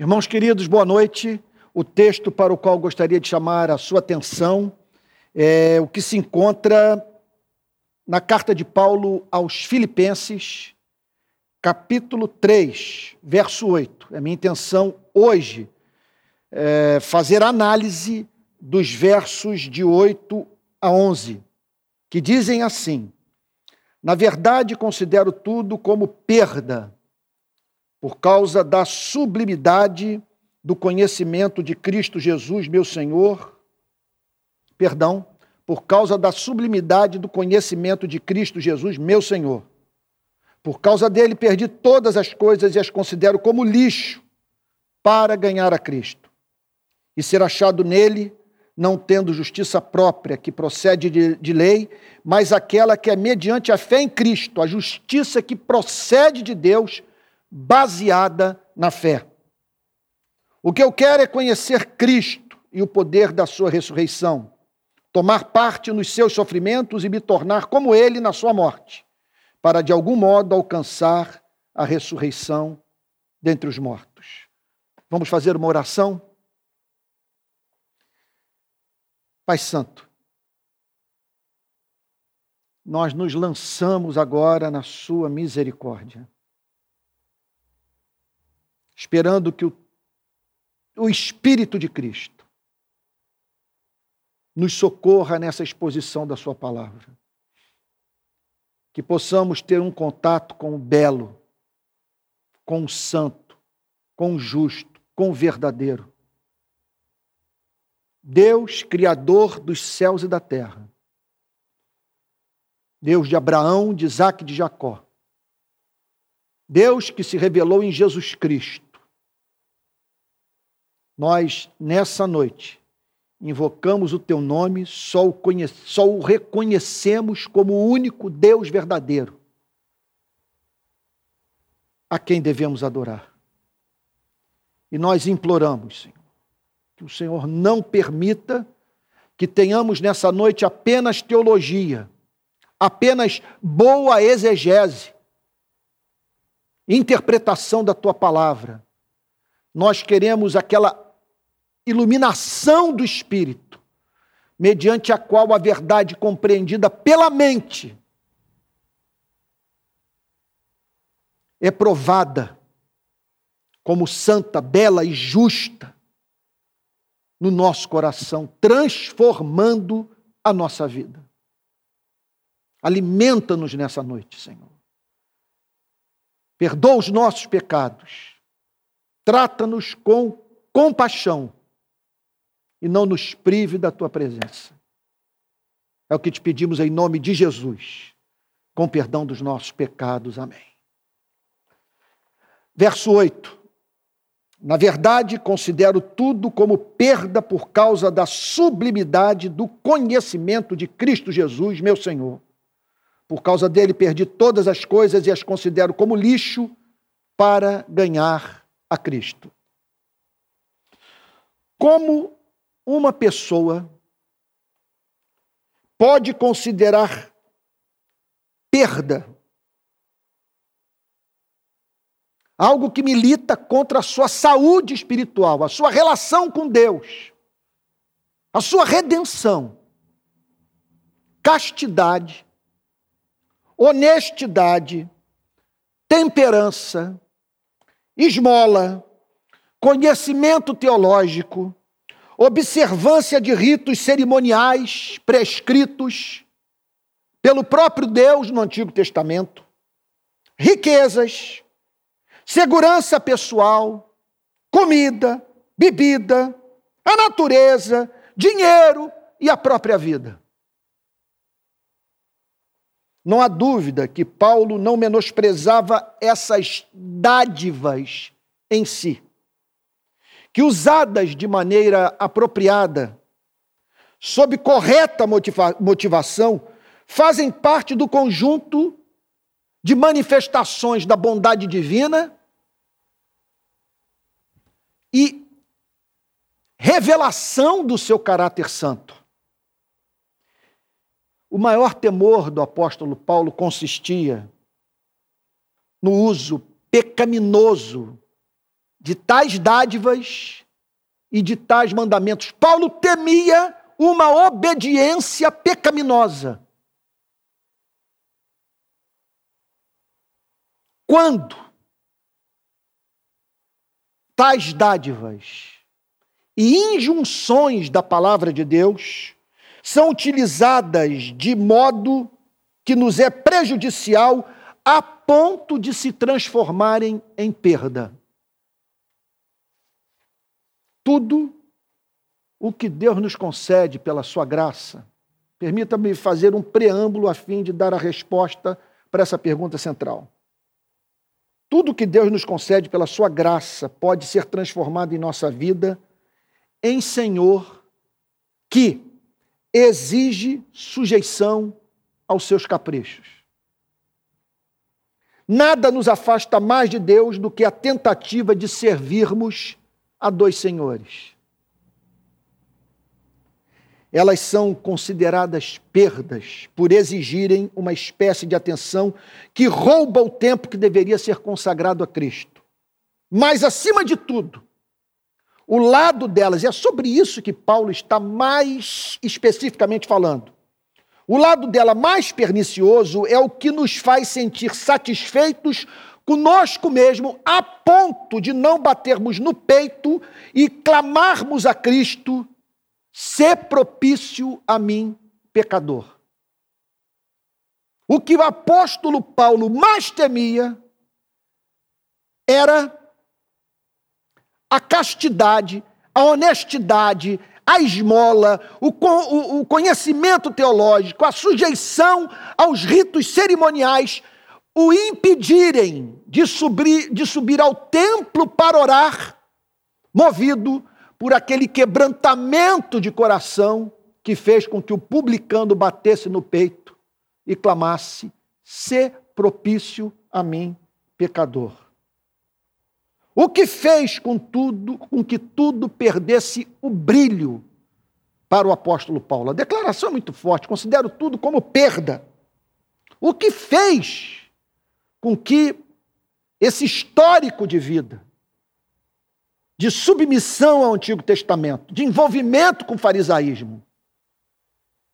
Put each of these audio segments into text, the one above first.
Irmãos queridos, boa noite. O texto para o qual gostaria de chamar a sua atenção é o que se encontra na carta de Paulo aos Filipenses, capítulo 3, verso 8. É minha intenção hoje é fazer análise dos versos de 8 a 11, que dizem assim: Na verdade, considero tudo como perda por causa da sublimidade do conhecimento de Cristo Jesus, meu Senhor, perdão, por causa da sublimidade do conhecimento de Cristo Jesus, meu Senhor. Por causa dele, perdi todas as coisas e as considero como lixo para ganhar a Cristo e ser achado nele, não tendo justiça própria que procede de, de lei, mas aquela que é mediante a fé em Cristo, a justiça que procede de Deus baseada na fé. O que eu quero é conhecer Cristo e o poder da sua ressurreição, tomar parte nos seus sofrimentos e me tornar como ele na sua morte, para de algum modo alcançar a ressurreição dentre os mortos. Vamos fazer uma oração? Pai Santo, nós nos lançamos agora na Sua misericórdia esperando que o, o Espírito de Cristo nos socorra nessa exposição da Sua palavra. Que possamos ter um contato com o belo, com o santo, com o justo, com o verdadeiro. Deus, Criador dos céus e da terra. Deus de Abraão, de Isaac e de Jacó. Deus que se revelou em Jesus Cristo nós, nessa noite, invocamos o teu nome, só o, conhece, só o reconhecemos como o único Deus verdadeiro, a quem devemos adorar. E nós imploramos, Senhor, que o Senhor não permita que tenhamos nessa noite apenas teologia, apenas boa exegese, interpretação da tua palavra. Nós queremos aquela iluminação do espírito, mediante a qual a verdade compreendida pela mente é provada como santa, bela e justa no nosso coração, transformando a nossa vida. Alimenta-nos nessa noite, Senhor. Perdoa os nossos pecados. Trata-nos com compaixão e não nos prive da tua presença. É o que te pedimos em nome de Jesus, com perdão dos nossos pecados. Amém. Verso 8. Na verdade, considero tudo como perda por causa da sublimidade do conhecimento de Cristo Jesus, meu Senhor. Por causa dele, perdi todas as coisas e as considero como lixo para ganhar a Cristo. Como uma pessoa pode considerar perda algo que milita contra a sua saúde espiritual, a sua relação com Deus, a sua redenção, castidade, honestidade, temperança, esmola, conhecimento teológico, observância de ritos cerimoniais prescritos pelo próprio Deus no Antigo Testamento, riquezas, segurança pessoal, comida, bebida, a natureza, dinheiro e a própria vida. Não há dúvida que Paulo não menosprezava essas dádivas em si que usadas de maneira apropriada, sob correta motiva motivação, fazem parte do conjunto de manifestações da bondade divina e revelação do seu caráter santo. O maior temor do apóstolo Paulo consistia no uso pecaminoso de tais dádivas e de tais mandamentos. Paulo temia uma obediência pecaminosa. Quando tais dádivas e injunções da palavra de Deus são utilizadas de modo que nos é prejudicial a ponto de se transformarem em perda. Tudo o que Deus nos concede pela sua graça. Permita-me fazer um preâmbulo a fim de dar a resposta para essa pergunta central. Tudo que Deus nos concede pela sua graça pode ser transformado em nossa vida em Senhor que exige sujeição aos seus caprichos. Nada nos afasta mais de Deus do que a tentativa de servirmos a dois senhores. Elas são consideradas perdas por exigirem uma espécie de atenção que rouba o tempo que deveria ser consagrado a Cristo. Mas, acima de tudo, o lado delas, e é sobre isso que Paulo está mais especificamente falando. O lado dela mais pernicioso é o que nos faz sentir satisfeitos conosco mesmo, a ponto de não batermos no peito e clamarmos a Cristo: ser propício a mim, pecador. O que o apóstolo Paulo mais temia era a castidade, a honestidade, a esmola, o conhecimento teológico, a sujeição aos ritos cerimoniais, o impedirem de subir, de subir ao templo para orar, movido por aquele quebrantamento de coração que fez com que o publicano batesse no peito e clamasse: "Se propício a mim, pecador". O que fez com tudo, com que tudo perdesse o brilho para o apóstolo Paulo? A declaração é muito forte, considero tudo como perda. O que fez com que esse histórico de vida, de submissão ao Antigo Testamento, de envolvimento com o farisaísmo,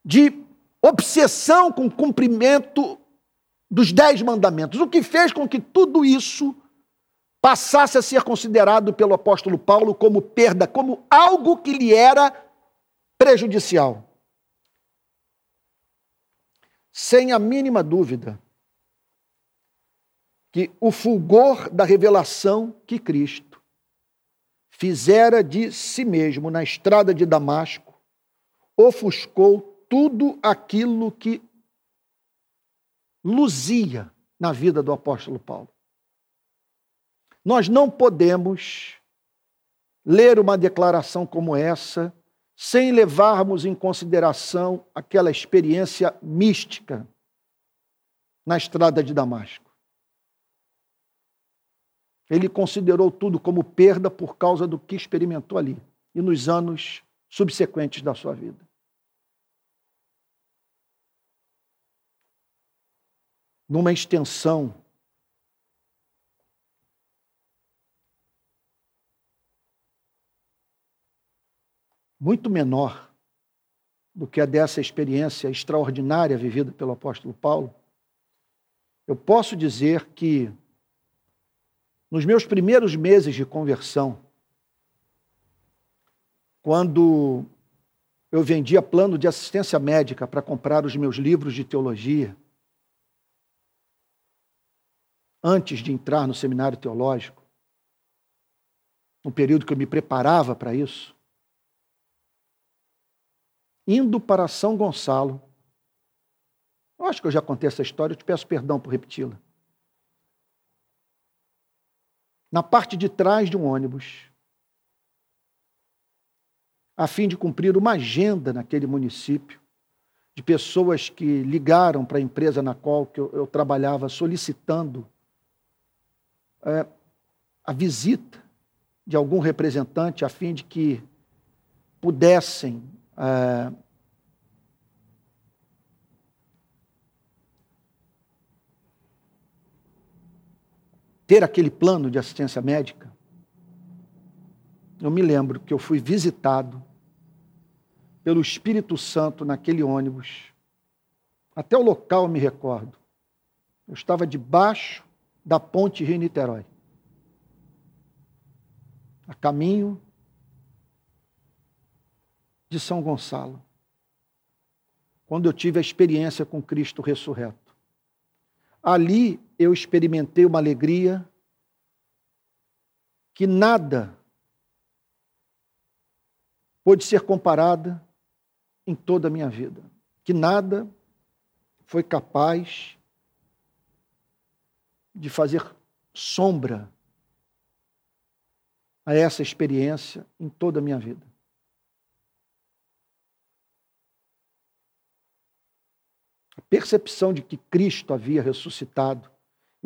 de obsessão com o cumprimento dos dez mandamentos, o que fez com que tudo isso passasse a ser considerado pelo apóstolo Paulo como perda, como algo que lhe era prejudicial. Sem a mínima dúvida que o fulgor da revelação que Cristo fizera de si mesmo na estrada de Damasco ofuscou tudo aquilo que luzia na vida do apóstolo Paulo. Nós não podemos ler uma declaração como essa sem levarmos em consideração aquela experiência mística na estrada de Damasco. Ele considerou tudo como perda por causa do que experimentou ali e nos anos subsequentes da sua vida. Numa extensão muito menor do que a dessa experiência extraordinária vivida pelo apóstolo Paulo, eu posso dizer que nos meus primeiros meses de conversão, quando eu vendia plano de assistência médica para comprar os meus livros de teologia, antes de entrar no seminário teológico, no período que eu me preparava para isso, indo para São Gonçalo. Eu acho que eu já contei essa história, eu te peço perdão por repeti-la. Na parte de trás de um ônibus, a fim de cumprir uma agenda naquele município, de pessoas que ligaram para a empresa na qual eu, eu trabalhava solicitando é, a visita de algum representante a fim de que pudessem é, ter aquele plano de assistência médica. eu me lembro que eu fui visitado pelo Espírito Santo naquele ônibus. Até o local eu me recordo. Eu estava debaixo da ponte Rio-Niterói. A caminho de São Gonçalo. Quando eu tive a experiência com Cristo ressurreto. Ali eu experimentei uma alegria que nada pôde ser comparada em toda a minha vida, que nada foi capaz de fazer sombra a essa experiência em toda a minha vida. A percepção de que Cristo havia ressuscitado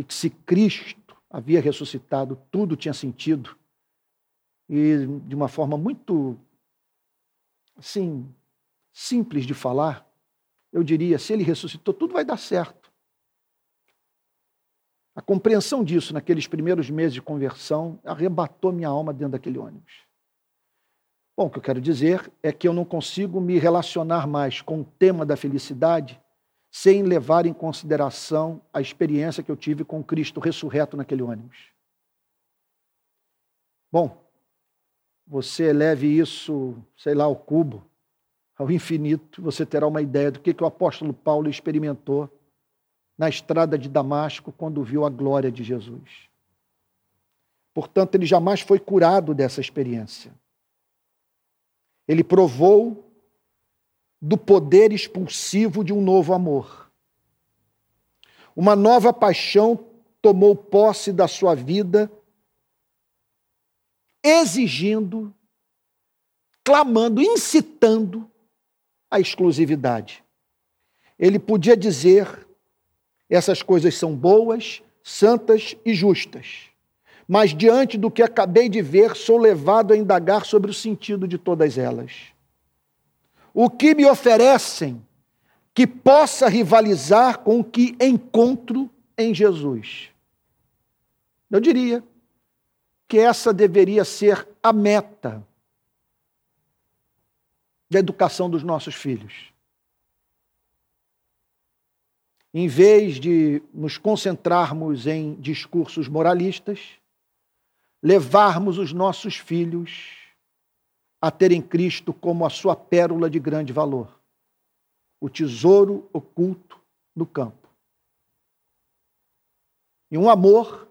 e que se Cristo havia ressuscitado, tudo tinha sentido. E de uma forma muito assim, simples de falar, eu diria: se ele ressuscitou, tudo vai dar certo. A compreensão disso naqueles primeiros meses de conversão arrebatou minha alma dentro daquele ônibus. Bom, o que eu quero dizer é que eu não consigo me relacionar mais com o tema da felicidade sem levar em consideração a experiência que eu tive com Cristo ressurreto naquele ônibus. Bom, você eleve isso, sei lá, ao cubo, ao infinito, você terá uma ideia do que, que o apóstolo Paulo experimentou na estrada de Damasco quando viu a glória de Jesus. Portanto, ele jamais foi curado dessa experiência. Ele provou do poder expulsivo de um novo amor. Uma nova paixão tomou posse da sua vida, exigindo, clamando, incitando a exclusividade. Ele podia dizer: essas coisas são boas, santas e justas. Mas diante do que acabei de ver, sou levado a indagar sobre o sentido de todas elas. O que me oferecem que possa rivalizar com o que encontro em Jesus? Eu diria que essa deveria ser a meta da educação dos nossos filhos. Em vez de nos concentrarmos em discursos moralistas, levarmos os nossos filhos a terem Cristo como a sua pérola de grande valor, o tesouro oculto no campo. E um amor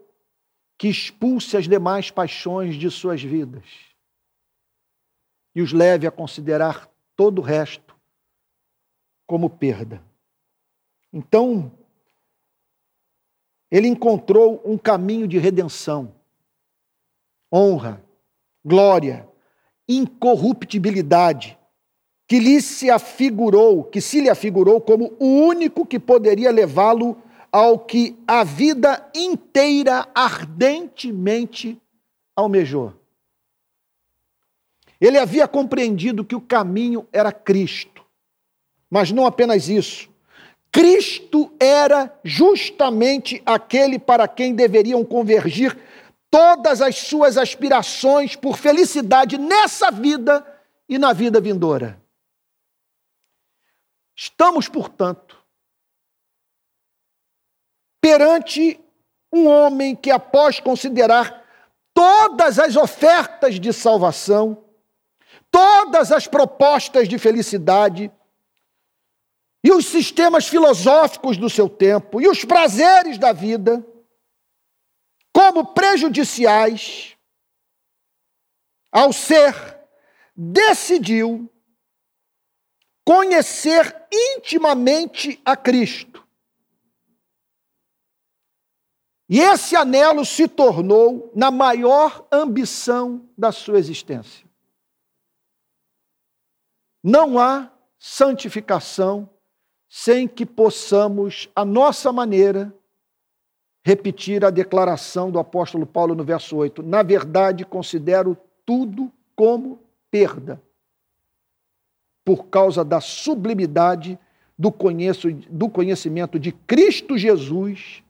que expulse as demais paixões de suas vidas e os leve a considerar todo o resto como perda. Então, ele encontrou um caminho de redenção, honra, glória, incorruptibilidade, que lhe se afigurou, que se lhe afigurou como o único que poderia levá-lo ao que a vida inteira ardentemente almejou. Ele havia compreendido que o caminho era Cristo. Mas não apenas isso. Cristo era justamente aquele para quem deveriam convergir todas as suas aspirações por felicidade nessa vida e na vida vindoura. Estamos, portanto, perante um homem que, após considerar todas as ofertas de salvação, todas as propostas de felicidade e os sistemas filosóficos do seu tempo e os prazeres da vida como prejudiciais, ao ser decidiu conhecer intimamente a Cristo. E esse anelo se tornou na maior ambição da sua existência. Não há santificação sem que possamos, a nossa maneira, repetir a declaração do apóstolo Paulo no verso 8. Na verdade, considero tudo como perda, por causa da sublimidade do, conheço, do conhecimento de Cristo Jesus,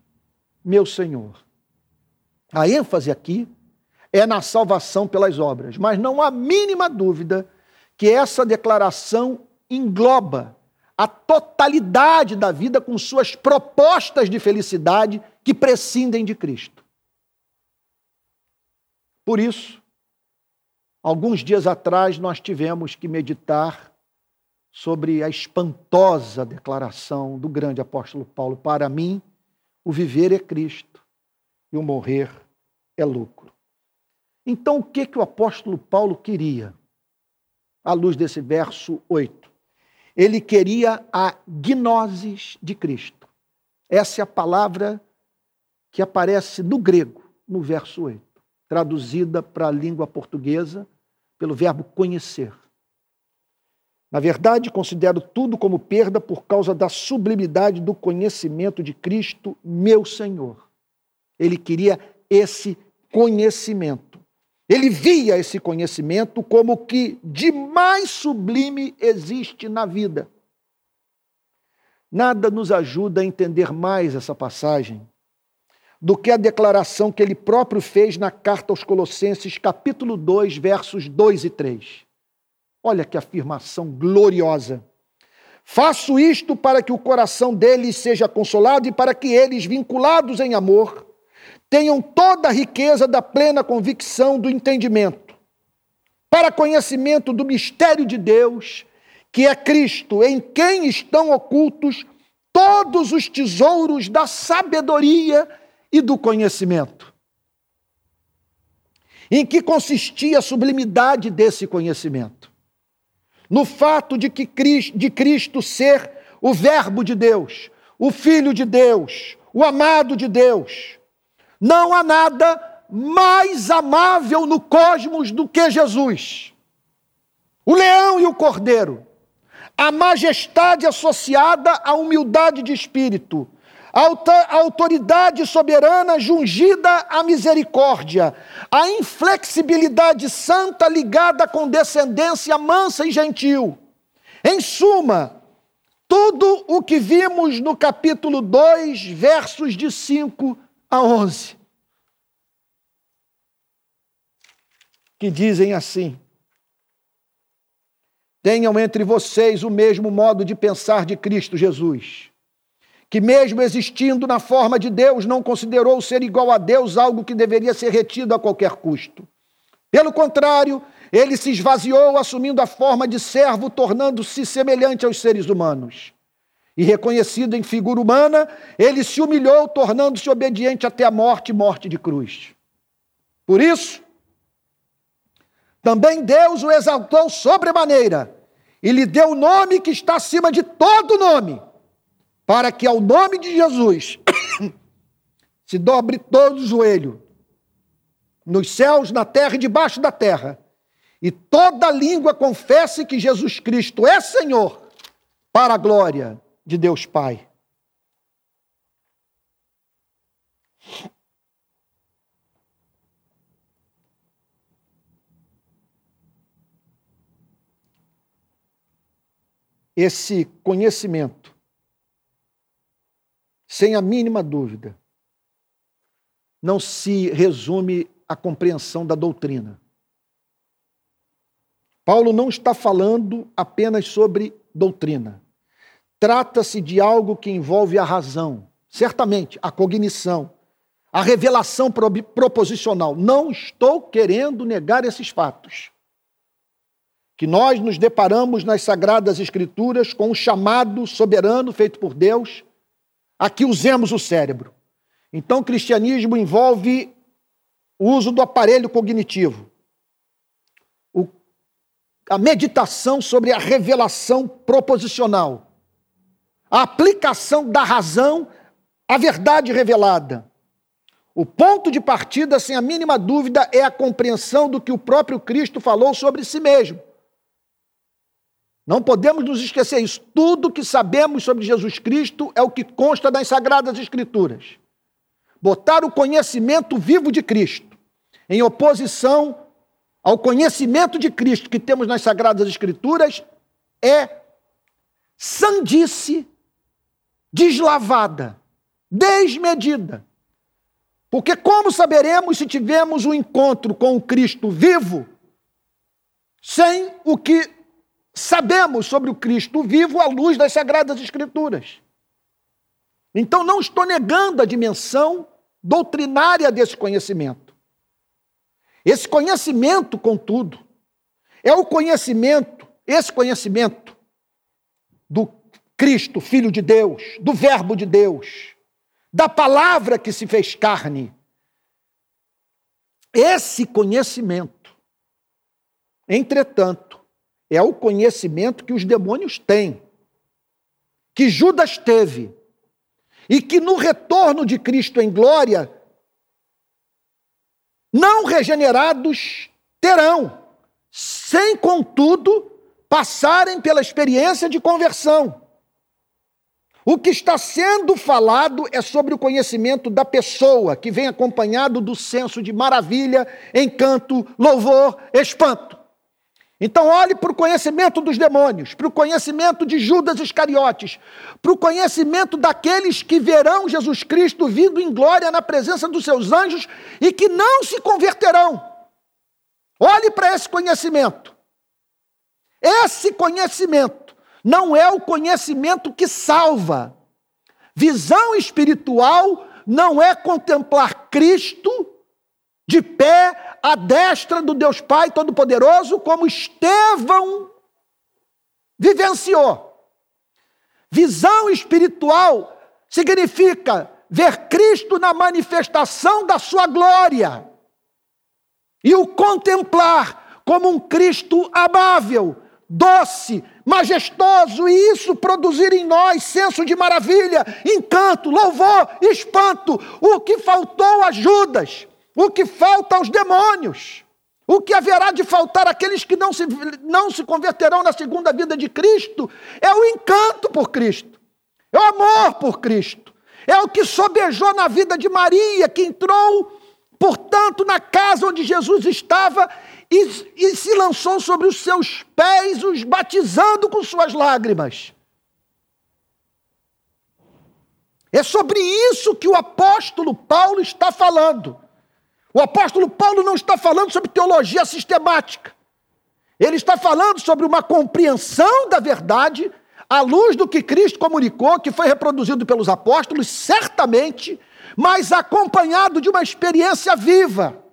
meu Senhor. A ênfase aqui é na salvação pelas obras. Mas não há mínima dúvida que essa declaração engloba a totalidade da vida com suas propostas de felicidade que prescindem de Cristo. Por isso, alguns dias atrás nós tivemos que meditar sobre a espantosa declaração do grande apóstolo Paulo: para mim, o viver é Cristo e o morrer é lucro. Então, o que, que o apóstolo Paulo queria? À luz desse verso 8. Ele queria a gnosis de Cristo. Essa é a palavra que aparece no grego, no verso 8, traduzida para a língua portuguesa pelo verbo conhecer. Na verdade, considero tudo como perda por causa da sublimidade do conhecimento de Cristo, meu Senhor. Ele queria esse conhecimento. Ele via esse conhecimento como o que de mais sublime existe na vida. Nada nos ajuda a entender mais essa passagem do que a declaração que ele próprio fez na carta aos Colossenses, capítulo 2, versos 2 e 3. Olha que afirmação gloriosa. Faço isto para que o coração deles seja consolado e para que eles, vinculados em amor, tenham toda a riqueza da plena convicção do entendimento, para conhecimento do mistério de Deus, que é Cristo, em quem estão ocultos todos os tesouros da sabedoria e do conhecimento. Em que consistia a sublimidade desse conhecimento? no fato de que de Cristo ser o Verbo de Deus, o Filho de Deus, o amado de Deus. Não há nada mais amável no cosmos do que Jesus. O leão e o cordeiro, a majestade associada à humildade de espírito, a autoridade soberana jungida à misericórdia, a inflexibilidade santa ligada à condescendência mansa e gentil. Em suma, tudo o que vimos no capítulo 2, versos de 5 a 11. Que dizem assim: Tenham entre vocês o mesmo modo de pensar de Cristo Jesus que, mesmo existindo na forma de Deus, não considerou ser igual a Deus algo que deveria ser retido a qualquer custo. Pelo contrário, ele se esvaziou, assumindo a forma de servo, tornando-se semelhante aos seres humanos. E reconhecido em figura humana, ele se humilhou, tornando-se obediente até a morte morte de cruz. Por isso, também Deus o exaltou sobremaneira e lhe deu o nome que está acima de todo nome para que ao nome de Jesus se dobre todo o joelho, nos céus, na terra e debaixo da terra, e toda língua confesse que Jesus Cristo é Senhor, para a glória de Deus Pai. Esse conhecimento sem a mínima dúvida, não se resume à compreensão da doutrina. Paulo não está falando apenas sobre doutrina. Trata-se de algo que envolve a razão, certamente, a cognição, a revelação proposicional. Não estou querendo negar esses fatos. Que nós nos deparamos nas Sagradas Escrituras com o chamado soberano feito por Deus a que usemos o cérebro. Então, o cristianismo envolve o uso do aparelho cognitivo, o, a meditação sobre a revelação proposicional, a aplicação da razão à verdade revelada. O ponto de partida, sem a mínima dúvida, é a compreensão do que o próprio Cristo falou sobre si mesmo. Não podemos nos esquecer isso. Tudo que sabemos sobre Jesus Cristo é o que consta das Sagradas Escrituras. Botar o conhecimento vivo de Cristo em oposição ao conhecimento de Cristo que temos nas Sagradas Escrituras é sandice, deslavada, desmedida. Porque como saberemos se tivemos um encontro com o Cristo vivo, sem o que sabemos sobre o Cristo vivo à luz das Sagradas Escrituras? Então, não estou negando a dimensão doutrinária desse conhecimento. Esse conhecimento, contudo, é o conhecimento, esse conhecimento do Cristo, Filho de Deus, do Verbo de Deus, da palavra que se fez carne. Esse conhecimento, entretanto, é o conhecimento que os demônios têm, que Judas teve, e que no retorno de Cristo em glória, não regenerados terão, sem contudo passarem pela experiência de conversão. O que está sendo falado é sobre o conhecimento da pessoa, que vem acompanhado do senso de maravilha, encanto, louvor, espanto. Então, olhe para o conhecimento dos demônios, para o conhecimento de Judas Iscariotes, para o conhecimento daqueles que verão Jesus Cristo vindo em glória na presença dos seus anjos e que não se converterão. Olhe para esse conhecimento. Esse conhecimento não é o conhecimento que salva. Visão espiritual não é contemplar Cristo de pé à destra do Deus Pai Todo-Poderoso, como Estevão vivenciou. Visão espiritual significa ver Cristo na manifestação da sua glória e o contemplar como um Cristo amável, doce, majestoso, e isso produzir em nós senso de maravilha, encanto, louvor, espanto. O que faltou a Judas, o que falta aos demônios, o que haverá de faltar àqueles que não se, não se converterão na segunda vida de Cristo, é o encanto por Cristo, é o amor por Cristo, é o que sobejou na vida de Maria, que entrou, portanto, na casa onde Jesus estava e, e se lançou sobre os seus pés, os batizando com suas lágrimas. É sobre isso que o apóstolo Paulo está falando. O apóstolo Paulo não está falando sobre teologia sistemática. Ele está falando sobre uma compreensão da verdade à luz do que Cristo comunicou, que foi reproduzido pelos apóstolos, certamente, mas acompanhado de uma experiência viva.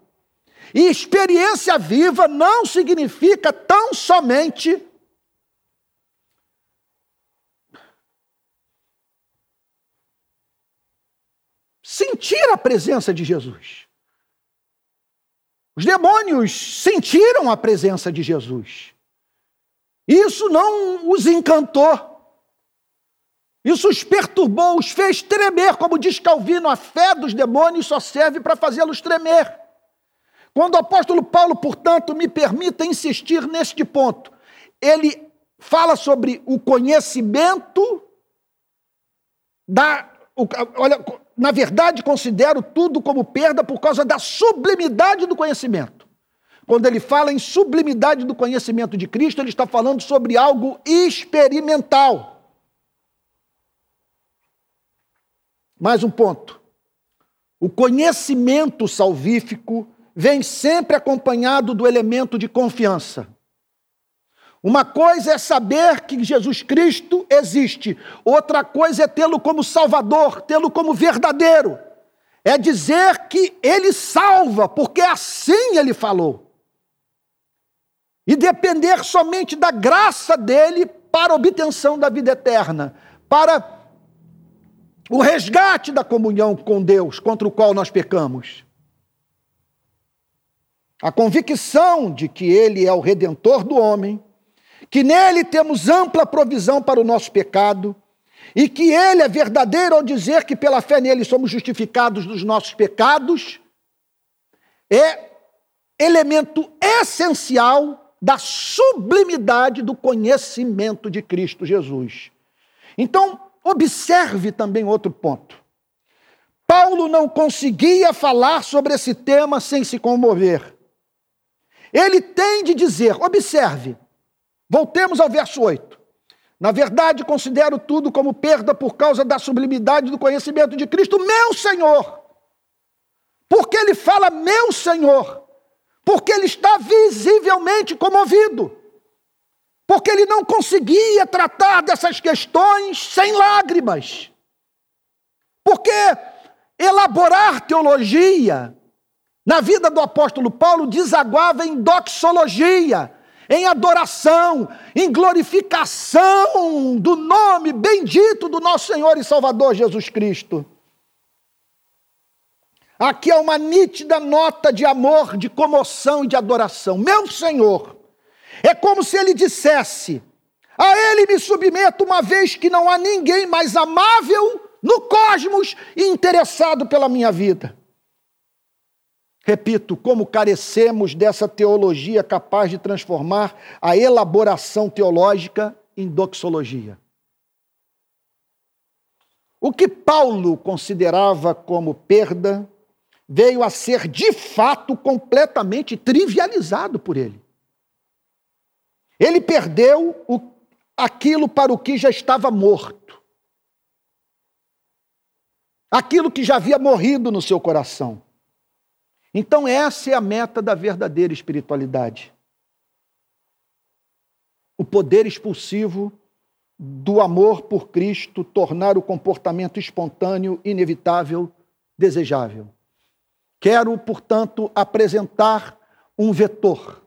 E experiência viva não significa tão somente sentir a presença de Jesus. Os demônios sentiram a presença de Jesus. Isso não os encantou. Isso os perturbou, os fez tremer, como diz Calvino, a fé dos demônios só serve para fazê-los tremer. Quando o apóstolo Paulo, portanto, me permita insistir neste ponto, ele fala sobre o conhecimento da. Olha, na verdade, considero tudo como perda por causa da sublimidade do conhecimento. Quando ele fala em sublimidade do conhecimento de Cristo, ele está falando sobre algo experimental. Mais um ponto. O conhecimento salvífico vem sempre acompanhado do elemento de confiança. Uma coisa é saber que Jesus Cristo existe, outra coisa é tê-lo como Salvador, tê-lo como verdadeiro. É dizer que ele salva, porque assim ele falou. E depender somente da graça dele para a obtenção da vida eterna, para o resgate da comunhão com Deus, contra o qual nós pecamos. A convicção de que ele é o redentor do homem, que nele temos ampla provisão para o nosso pecado, e que ele é verdadeiro ao dizer que pela fé nele somos justificados dos nossos pecados, é elemento essencial da sublimidade do conhecimento de Cristo Jesus. Então, observe também outro ponto. Paulo não conseguia falar sobre esse tema sem se comover. Ele tem de dizer, observe, voltemos ao verso 8. Na verdade, considero tudo como perda por causa da sublimidade do conhecimento de Cristo, meu Senhor, porque ele fala meu Senhor, porque ele está visivelmente comovido, porque ele não conseguia tratar dessas questões sem lágrimas, porque elaborar teologia na vida do apóstolo Paulo desaguava em doxologia, em adoração, em glorificação do nome bendito do nosso Senhor e Salvador Jesus Cristo. Aqui é uma nítida nota de amor, de comoção e de adoração. Meu Senhor, é como se ele dissesse: A ele me submeto, uma vez que não há ninguém mais amável no cosmos e interessado pela minha vida. Repito, como carecemos dessa teologia capaz de transformar a elaboração teológica em doxologia. O que Paulo considerava como perda veio a ser de fato completamente trivializado por ele. Ele perdeu o, aquilo para o que já estava morto, aquilo que já havia morrido no seu coração. Então, essa é a meta da verdadeira espiritualidade. O poder expulsivo do amor por Cristo tornar o comportamento espontâneo, inevitável, desejável. Quero, portanto, apresentar um vetor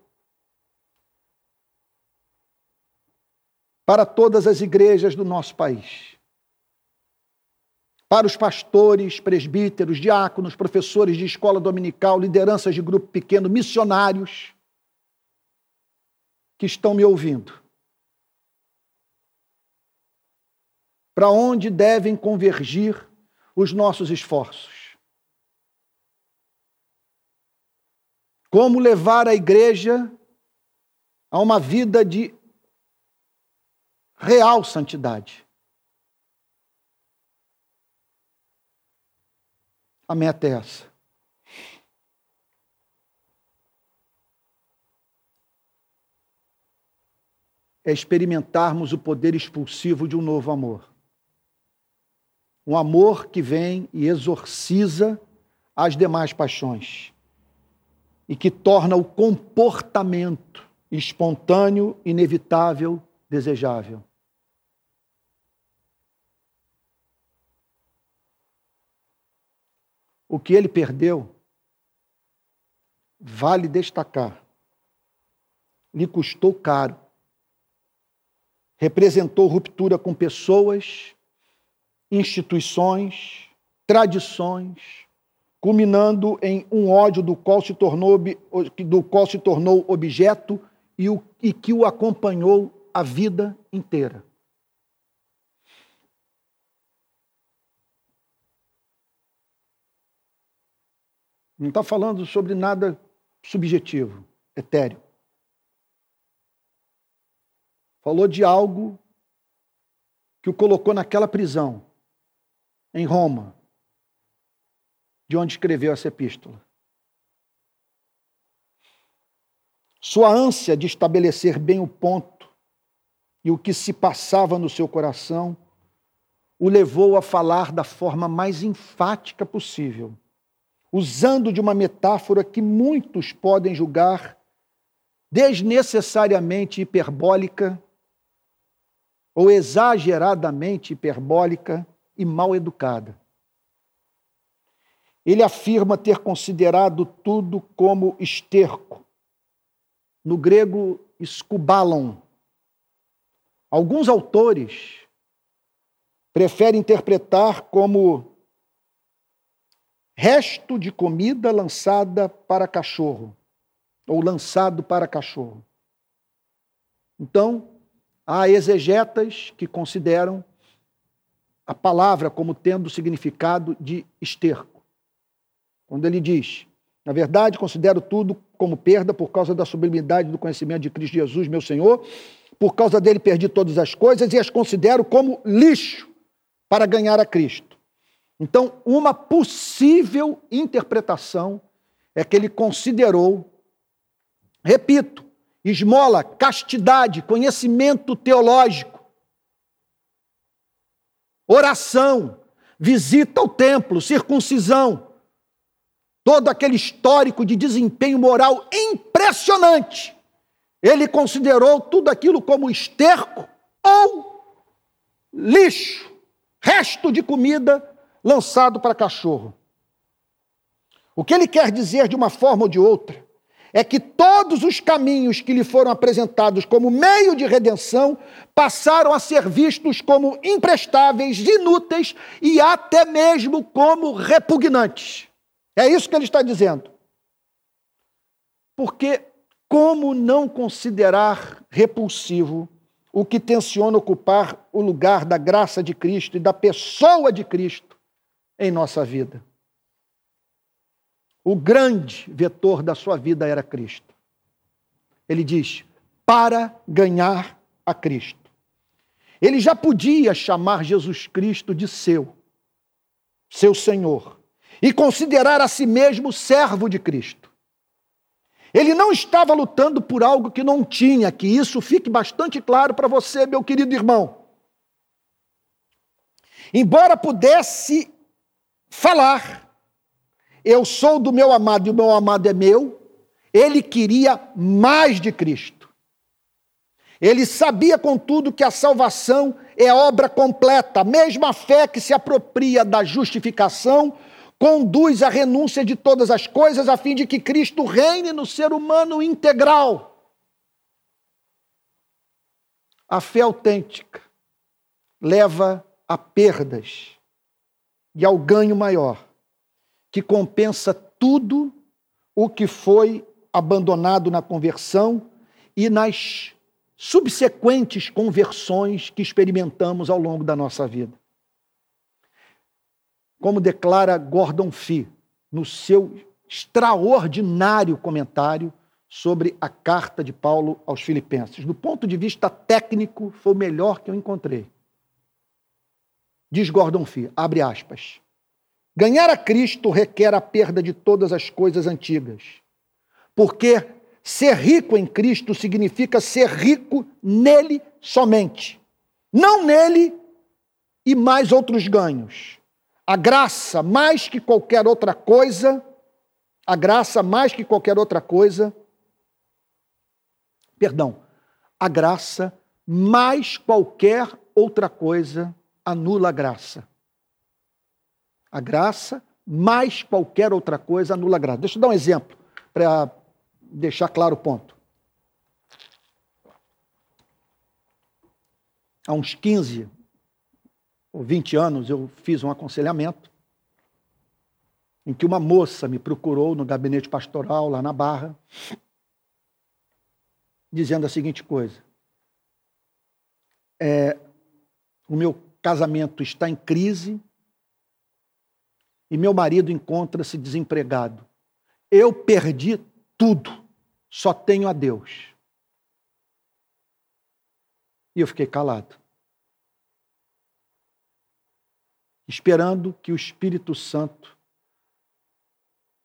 para todas as igrejas do nosso país. Para os pastores, presbíteros, diáconos, professores de escola dominical, lideranças de grupo pequeno, missionários que estão me ouvindo. Para onde devem convergir os nossos esforços? Como levar a igreja a uma vida de real santidade. A meta é essa. É experimentarmos o poder expulsivo de um novo amor. Um amor que vem e exorciza as demais paixões e que torna o comportamento espontâneo, inevitável, desejável. O que ele perdeu, vale destacar, lhe custou caro. Representou ruptura com pessoas, instituições, tradições, culminando em um ódio do qual se tornou, do qual se tornou objeto e, o, e que o acompanhou a vida inteira. Não está falando sobre nada subjetivo, etéreo. Falou de algo que o colocou naquela prisão, em Roma, de onde escreveu essa epístola. Sua ânsia de estabelecer bem o ponto e o que se passava no seu coração o levou a falar da forma mais enfática possível, usando de uma metáfora que muitos podem julgar desnecessariamente hiperbólica ou exageradamente hiperbólica e mal educada. Ele afirma ter considerado tudo como esterco. No grego, escubalon. Alguns autores preferem interpretar como resto de comida lançada para cachorro, ou lançado para cachorro. Então, há exegetas que consideram a palavra como tendo significado de esterco. Quando ele diz: Na verdade, considero tudo como perda por causa da sublimidade do conhecimento de Cristo Jesus, meu Senhor. Por causa dele perdi todas as coisas e as considero como lixo para ganhar a Cristo. Então, uma possível interpretação é que ele considerou, repito, esmola, castidade, conhecimento teológico, oração, visita ao templo, circuncisão, todo aquele histórico de desempenho moral impressionante, ele considerou tudo aquilo como esterco ou lixo, resto de comida lançado para cachorro. O que ele quer dizer de uma forma ou de outra é que todos os caminhos que lhe foram apresentados como meio de redenção passaram a ser vistos como imprestáveis, inúteis e até mesmo como repugnantes. É isso que ele está dizendo. Porque como não considerar repulsivo o que tenciona ocupar o lugar da graça de Cristo e da pessoa de Cristo em nossa vida? O grande vetor da sua vida era Cristo. Ele diz: para ganhar a Cristo. Ele já podia chamar Jesus Cristo de seu, seu Senhor, e considerar a si mesmo servo de Cristo. Ele não estava lutando por algo que não tinha, que isso fique bastante claro para você, meu querido irmão. Embora pudesse falar eu sou do meu amado e o meu amado é meu, ele queria mais de Cristo. Ele sabia, contudo, que a salvação é obra completa, a mesma fé que se apropria da justificação conduz à renúncia de todas as coisas, a fim de que Cristo reine no ser humano integral. A fé autêntica leva a perdas e ao ganho maior que compensa tudo o que foi abandonado na conversão e nas subsequentes conversões que experimentamos ao longo da nossa vida. Como declara Gordon Fee no seu extraordinário comentário sobre a carta de Paulo aos Filipenses. Do ponto de vista técnico, foi o melhor que eu encontrei. Diz Gordon Fee, abre aspas. Ganhar a Cristo requer a perda de todas as coisas antigas. Porque ser rico em Cristo significa ser rico nele somente. Não nele e mais outros ganhos. A graça, mais que qualquer outra coisa, a graça, mais que qualquer outra coisa, perdão, a graça, mais qualquer outra coisa, anula a graça. A graça, mais qualquer outra coisa, anula a graça. Deixa eu dar um exemplo para deixar claro o ponto. Há uns 15 ou 20 anos eu fiz um aconselhamento em que uma moça me procurou no gabinete pastoral lá na Barra, dizendo a seguinte coisa: é, o meu casamento está em crise, e meu marido encontra-se desempregado. Eu perdi tudo, só tenho a Deus. E eu fiquei calado. Esperando que o Espírito Santo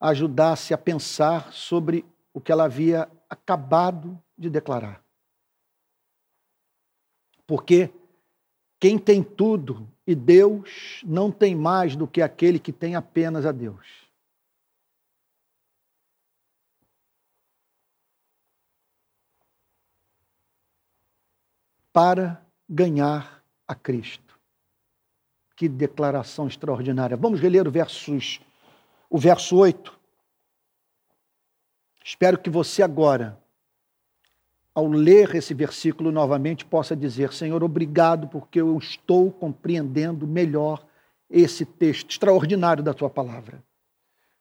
ajudasse a pensar sobre o que ela havia acabado de declarar. Porque quem tem tudo e Deus não tem mais do que aquele que tem apenas a Deus. Para ganhar a Cristo. Que declaração extraordinária. Vamos reler o, versos, o verso 8. Espero que você agora ao ler esse versículo novamente, possa dizer: Senhor, obrigado, porque eu estou compreendendo melhor esse texto extraordinário da tua palavra.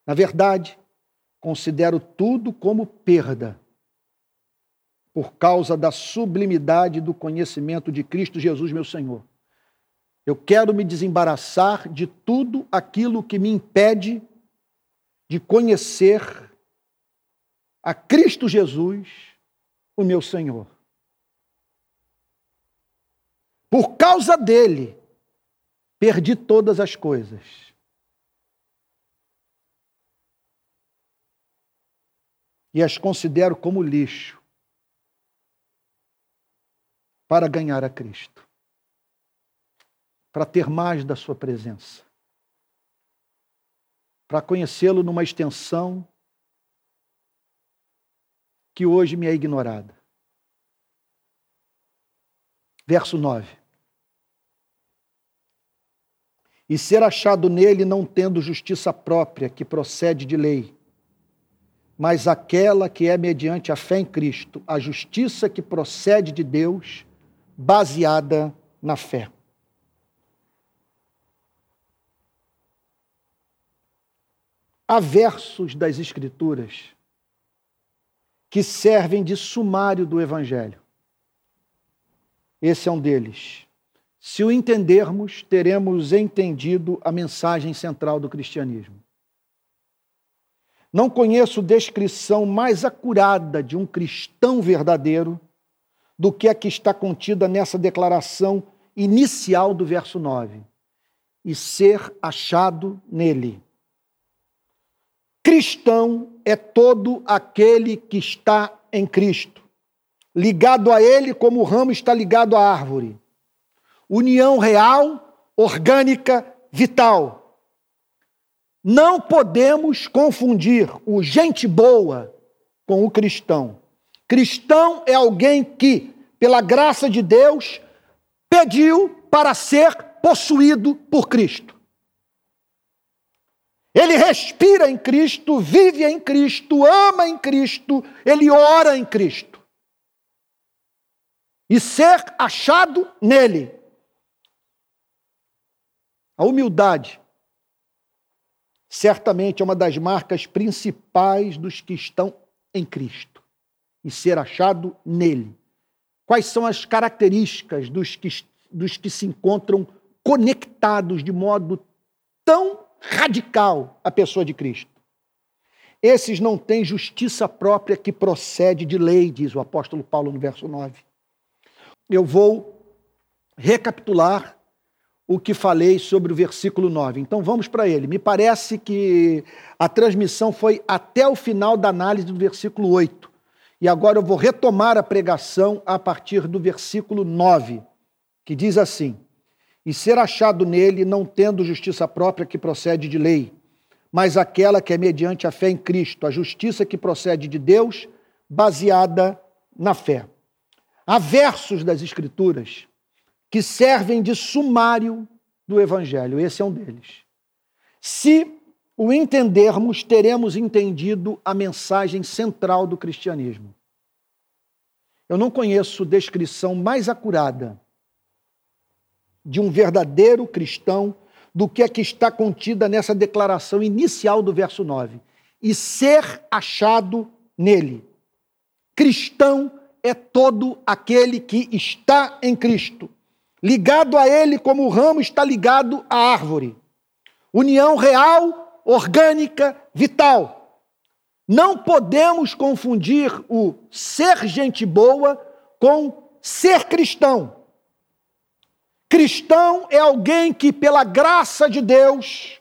Na verdade, considero tudo como perda, por causa da sublimidade do conhecimento de Cristo Jesus, meu Senhor. Eu quero me desembaraçar de tudo aquilo que me impede de conhecer a Cristo Jesus o meu Senhor. Por causa dele, perdi todas as coisas. E as considero como lixo para ganhar a Cristo, para ter mais da Sua presença. para conhecê-lo numa extensão que hoje me é ignorada. Verso 9. E ser achado nele não tendo justiça própria, que procede de lei, mas aquela que é mediante a fé em Cristo, a justiça que procede de Deus, baseada na fé. Há versos das Escrituras que servem de sumário do Evangelho. Esse é um deles. Se o entendermos, teremos entendido a mensagem central do cristianismo. Não conheço descrição mais acurada de um cristão verdadeiro do que a que está contida nessa declaração inicial do verso 9: e ser achado nele. Cristão é todo aquele que está em Cristo, ligado a Ele como o ramo está ligado à árvore. União real, orgânica, vital. Não podemos confundir o gente boa com o cristão. Cristão é alguém que, pela graça de Deus, pediu para ser possuído por Cristo. Ele respira em Cristo, vive em Cristo, ama em Cristo, ele ora em Cristo. E ser achado nele. A humildade, certamente, é uma das marcas principais dos que estão em Cristo. E ser achado nele. Quais são as características dos que, dos que se encontram conectados de modo tão radical a pessoa de Cristo. Esses não têm justiça própria que procede de lei, diz o apóstolo Paulo no verso 9. Eu vou recapitular o que falei sobre o versículo 9. Então vamos para ele. Me parece que a transmissão foi até o final da análise do versículo 8. E agora eu vou retomar a pregação a partir do versículo 9, que diz assim: e ser achado nele, não tendo justiça própria que procede de lei, mas aquela que é mediante a fé em Cristo, a justiça que procede de Deus, baseada na fé. Há versos das Escrituras que servem de sumário do Evangelho, esse é um deles. Se o entendermos, teremos entendido a mensagem central do cristianismo. Eu não conheço descrição mais acurada de um verdadeiro cristão do que a que está contida nessa declaração inicial do verso 9. E ser achado nele. Cristão é todo aquele que está em Cristo, ligado a ele como o ramo está ligado à árvore. União real, orgânica, vital. Não podemos confundir o ser gente boa com ser cristão. Cristão é alguém que, pela graça de Deus,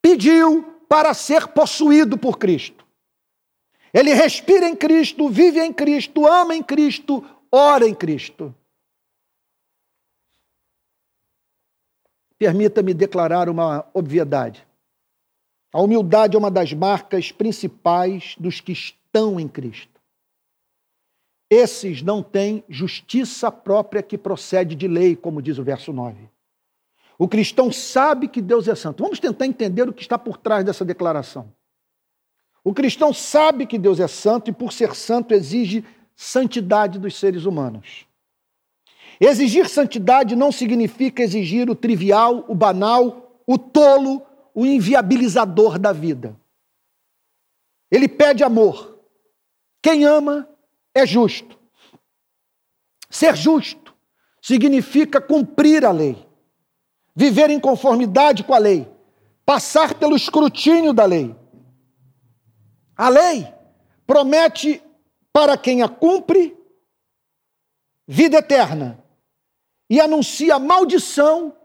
pediu para ser possuído por Cristo. Ele respira em Cristo, vive em Cristo, ama em Cristo, ora em Cristo. Permita-me declarar uma obviedade. A humildade é uma das marcas principais dos que estão em Cristo. Esses não têm justiça própria que procede de lei, como diz o verso 9. O cristão sabe que Deus é santo. Vamos tentar entender o que está por trás dessa declaração. O cristão sabe que Deus é santo e, por ser santo, exige santidade dos seres humanos. Exigir santidade não significa exigir o trivial, o banal, o tolo, o inviabilizador da vida. Ele pede amor. Quem ama é justo. Ser justo significa cumprir a lei, viver em conformidade com a lei, passar pelo escrutínio da lei. A lei promete para quem a cumpre vida eterna e anuncia maldição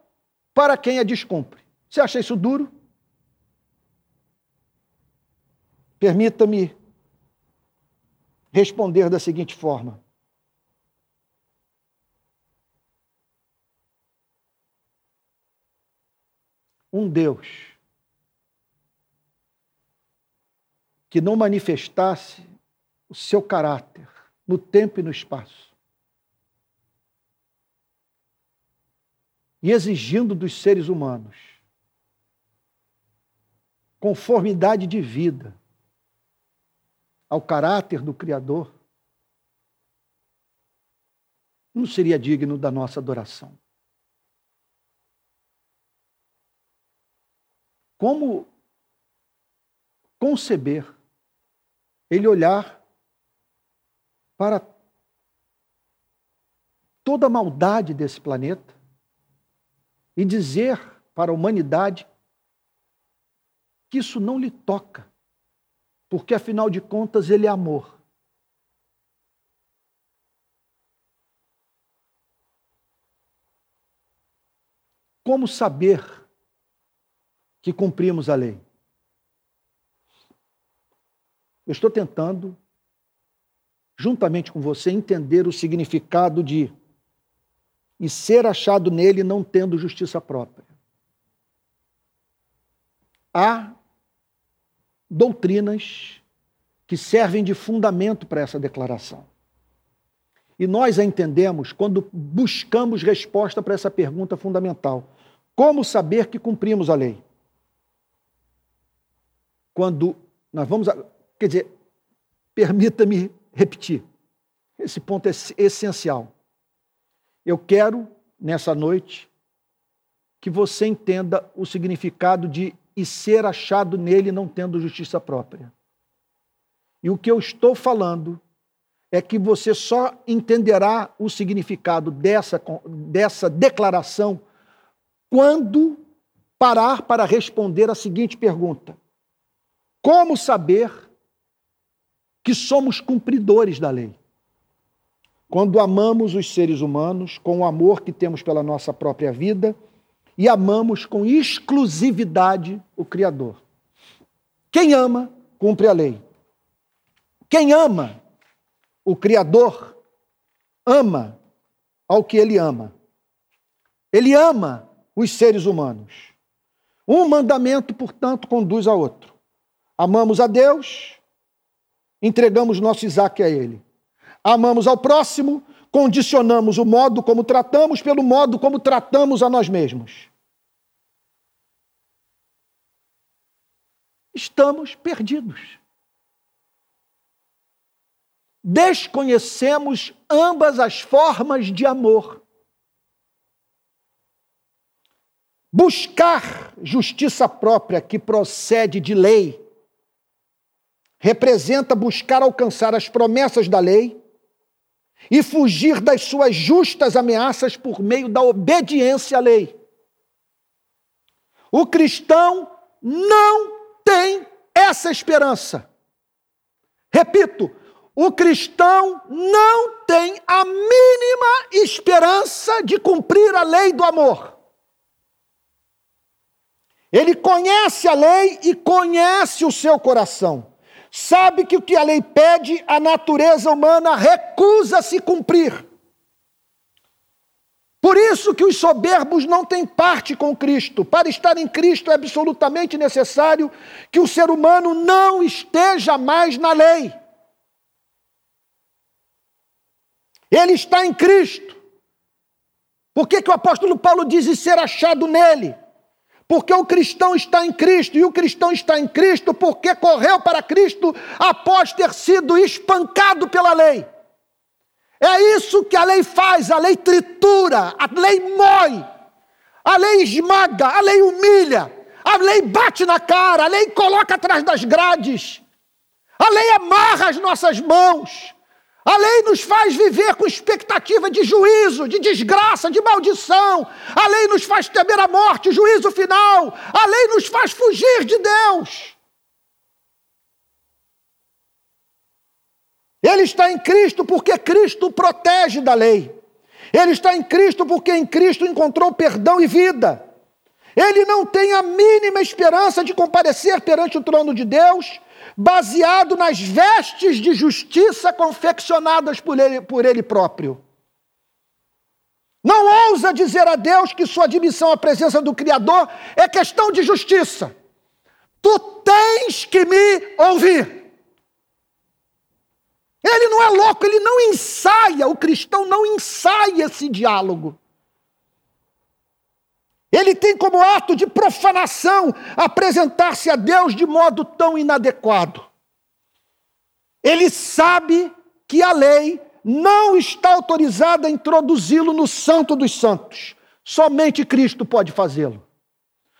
para quem a descumpre. Você acha isso duro? Permita-me responder da seguinte forma: Um Deus que não manifestasse o seu caráter no tempo e no espaço. E exigindo dos seres humanos conformidade de vida ao caráter do Criador, não seria digno da nossa adoração. Como conceber ele olhar para toda a maldade desse planeta e dizer para a humanidade que isso não lhe toca, porque afinal de contas ele é amor. Como saber que cumprimos a lei? Eu estou tentando, juntamente com você, entender o significado de e ser achado nele não tendo justiça própria. Há doutrinas que servem de fundamento para essa declaração. E nós a entendemos quando buscamos resposta para essa pergunta fundamental: como saber que cumprimos a lei? Quando nós vamos. A Quer dizer, permita-me repetir, esse ponto é essencial. Eu quero, nessa noite, que você entenda o significado de e ser achado nele não tendo justiça própria. E o que eu estou falando é que você só entenderá o significado dessa, dessa declaração quando parar para responder a seguinte pergunta: Como saber que somos cumpridores da lei. Quando amamos os seres humanos com o amor que temos pela nossa própria vida e amamos com exclusividade o Criador. Quem ama, cumpre a lei. Quem ama o Criador, ama ao que ele ama. Ele ama os seres humanos. Um mandamento, portanto, conduz a outro. Amamos a Deus entregamos nosso Isaac a Ele. Amamos ao próximo, condicionamos o modo como tratamos pelo modo como tratamos a nós mesmos. Estamos perdidos. Desconhecemos ambas as formas de amor. Buscar justiça própria que procede de lei representa buscar alcançar as promessas da lei e fugir das suas justas ameaças por meio da obediência à lei. O cristão não tem essa esperança. Repito, o cristão não tem a mínima esperança de cumprir a lei do amor. Ele conhece a lei e conhece o seu coração sabe que o que a lei pede, a natureza humana recusa-se cumprir. Por isso que os soberbos não têm parte com Cristo. Para estar em Cristo é absolutamente necessário que o ser humano não esteja mais na lei. Ele está em Cristo. Por que, que o apóstolo Paulo diz ser achado nele? Porque o cristão está em Cristo, e o cristão está em Cristo porque correu para Cristo após ter sido espancado pela lei. É isso que a lei faz, a lei tritura, a lei mói, a lei esmaga, a lei humilha, a lei bate na cara, a lei coloca atrás das grades, a lei amarra as nossas mãos, a lei nos faz viver com expectativa de juízo, de desgraça, de maldição. A lei nos faz temer a morte, juízo final. A lei nos faz fugir de Deus. Ele está em Cristo porque Cristo o protege da lei. Ele está em Cristo porque em Cristo encontrou perdão e vida. Ele não tem a mínima esperança de comparecer perante o trono de Deus baseado nas vestes de justiça confeccionadas por ele, por ele próprio. Não ousa dizer a Deus que sua admissão à presença do Criador é questão de justiça. Tu tens que me ouvir. Ele não é louco, ele não ensaia, o cristão não ensaia esse diálogo. Ele tem como ato de profanação apresentar-se a Deus de modo tão inadequado. Ele sabe que a lei não está autorizada a introduzi-lo no Santo dos Santos. Somente Cristo pode fazê-lo.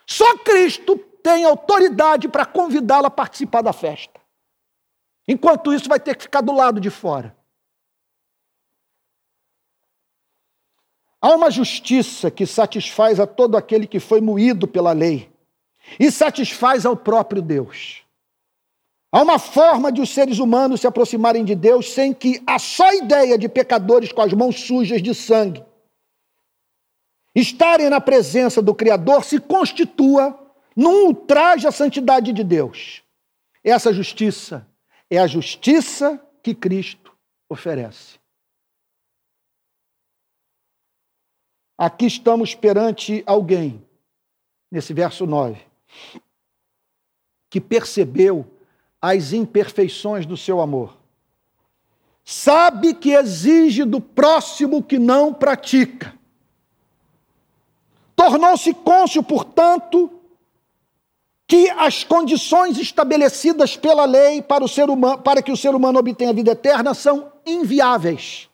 Só Cristo tem autoridade para convidá-lo a participar da festa. Enquanto isso, vai ter que ficar do lado de fora. Há uma justiça que satisfaz a todo aquele que foi moído pela lei e satisfaz ao próprio Deus. Há uma forma de os seres humanos se aproximarem de Deus sem que a só ideia de pecadores com as mãos sujas de sangue estarem na presença do Criador se constitua num ultraje à santidade de Deus. Essa justiça é a justiça que Cristo oferece. Aqui estamos perante alguém, nesse verso 9, que percebeu as imperfeições do seu amor. Sabe que exige do próximo que não pratica. Tornou-se côncio, portanto, que as condições estabelecidas pela lei para, o ser humano, para que o ser humano obtenha a vida eterna são inviáveis.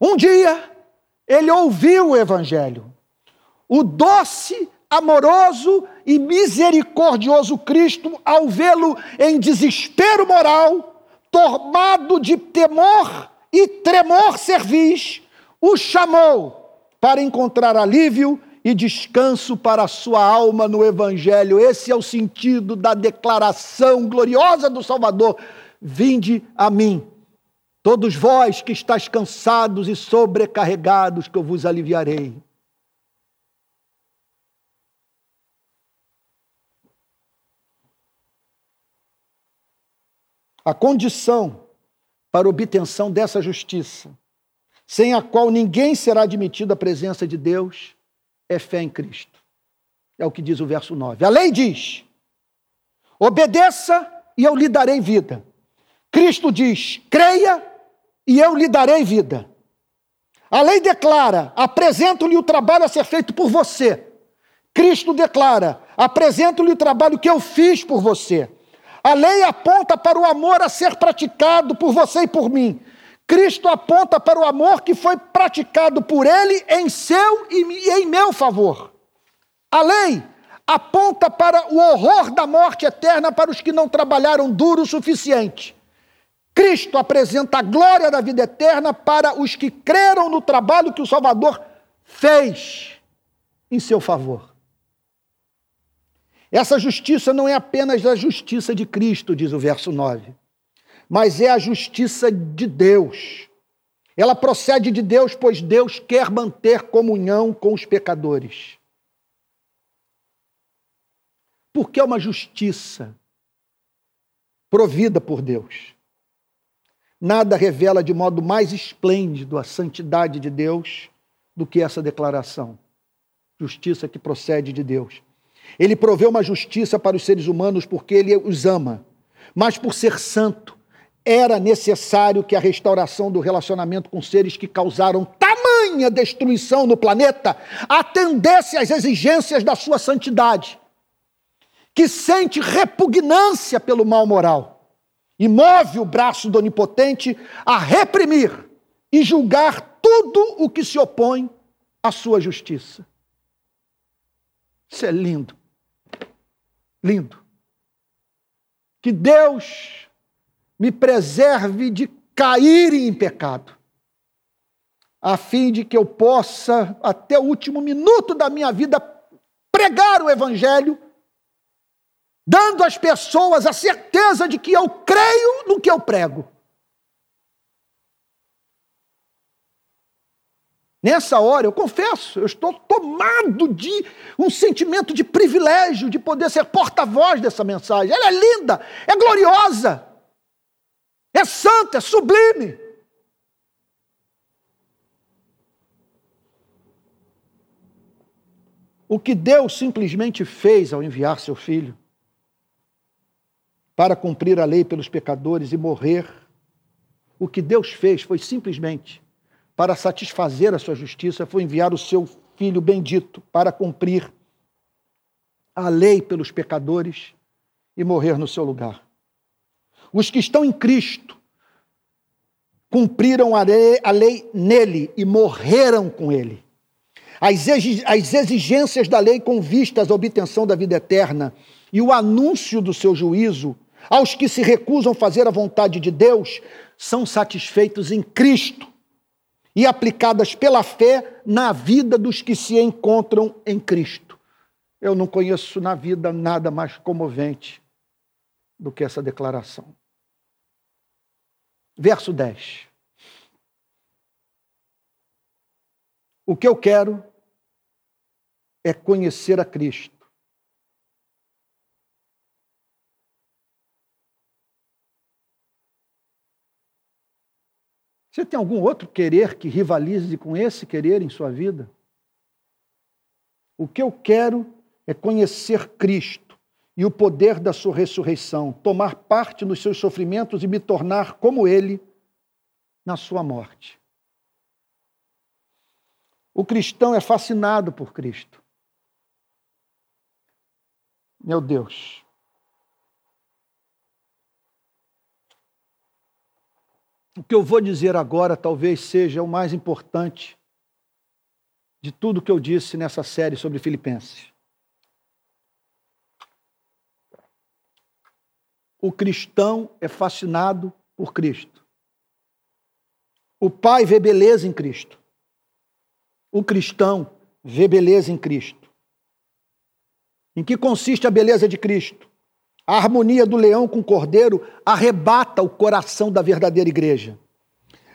Um dia, ele ouviu o Evangelho. O doce, amoroso e misericordioso Cristo, ao vê-lo em desespero moral, tomado de temor e tremor cervis, o chamou para encontrar alívio e descanso para a sua alma no Evangelho. Esse é o sentido da declaração gloriosa do Salvador: Vinde a mim, todos vós que estáis cansados e sobrecarregados, que eu vos aliviarei. A condição para obtenção dessa justiça, sem a qual ninguém será admitido à presença de Deus, é fé em Cristo. É o que diz o verso 9. A lei diz: obedeça e eu lhe darei vida. Cristo diz: creia e eu lhe darei vida. A lei declara: apresento-lhe o trabalho a ser feito por você. Cristo declara: apresento-lhe o trabalho que eu fiz por você. A lei aponta para o amor a ser praticado por você e por mim. Cristo aponta para o amor que foi praticado por ele em seu e em meu favor. A lei aponta para o horror da morte eterna para os que não trabalharam duro o suficiente. Cristo apresenta a glória da vida eterna para os que creram no trabalho que o Salvador fez em seu favor. Essa justiça não é apenas a justiça de Cristo, diz o verso 9 mas é a justiça de Deus. Ela procede de Deus, pois Deus quer manter comunhão com os pecadores. Porque é uma justiça provida por Deus. Nada revela de modo mais esplêndido a santidade de Deus do que essa declaração. Justiça que procede de Deus. Ele proveu uma justiça para os seres humanos porque ele os ama, mas por ser santo, era necessário que a restauração do relacionamento com seres que causaram tamanha destruição no planeta atendesse às exigências da sua santidade, que sente repugnância pelo mal moral e move o braço do Onipotente a reprimir e julgar tudo o que se opõe à sua justiça. Isso é lindo. Lindo. Que Deus me preserve de cair em pecado, a fim de que eu possa, até o último minuto da minha vida, pregar o Evangelho, dando às pessoas a certeza de que eu creio no que eu prego. Nessa hora, eu confesso, eu estou tomado de um sentimento de privilégio de poder ser porta-voz dessa mensagem. Ela é linda, é gloriosa é santo, é sublime. O que Deus simplesmente fez ao enviar seu filho para cumprir a lei pelos pecadores e morrer o que Deus fez foi simplesmente para satisfazer a sua justiça, foi enviar o seu filho bendito para cumprir a lei pelos pecadores e morrer no seu lugar. Os que estão em Cristo cumpriram a lei, a lei nele e morreram com ele. As exigências da lei com vistas à obtenção da vida eterna e o anúncio do seu juízo aos que se recusam a fazer a vontade de Deus são satisfeitos em Cristo e aplicadas pela fé na vida dos que se encontram em Cristo. Eu não conheço na vida nada mais comovente do que essa declaração. Verso 10. O que eu quero é conhecer a Cristo. Você tem algum outro querer que rivalize com esse querer em sua vida? O que eu quero é conhecer Cristo e o poder da sua ressurreição, tomar parte nos seus sofrimentos e me tornar como ele na sua morte. O cristão é fascinado por Cristo. Meu Deus. O que eu vou dizer agora talvez seja o mais importante de tudo que eu disse nessa série sobre Filipenses. O cristão é fascinado por Cristo. O pai vê beleza em Cristo. O cristão vê beleza em Cristo. Em que consiste a beleza de Cristo? A harmonia do leão com o cordeiro arrebata o coração da verdadeira igreja.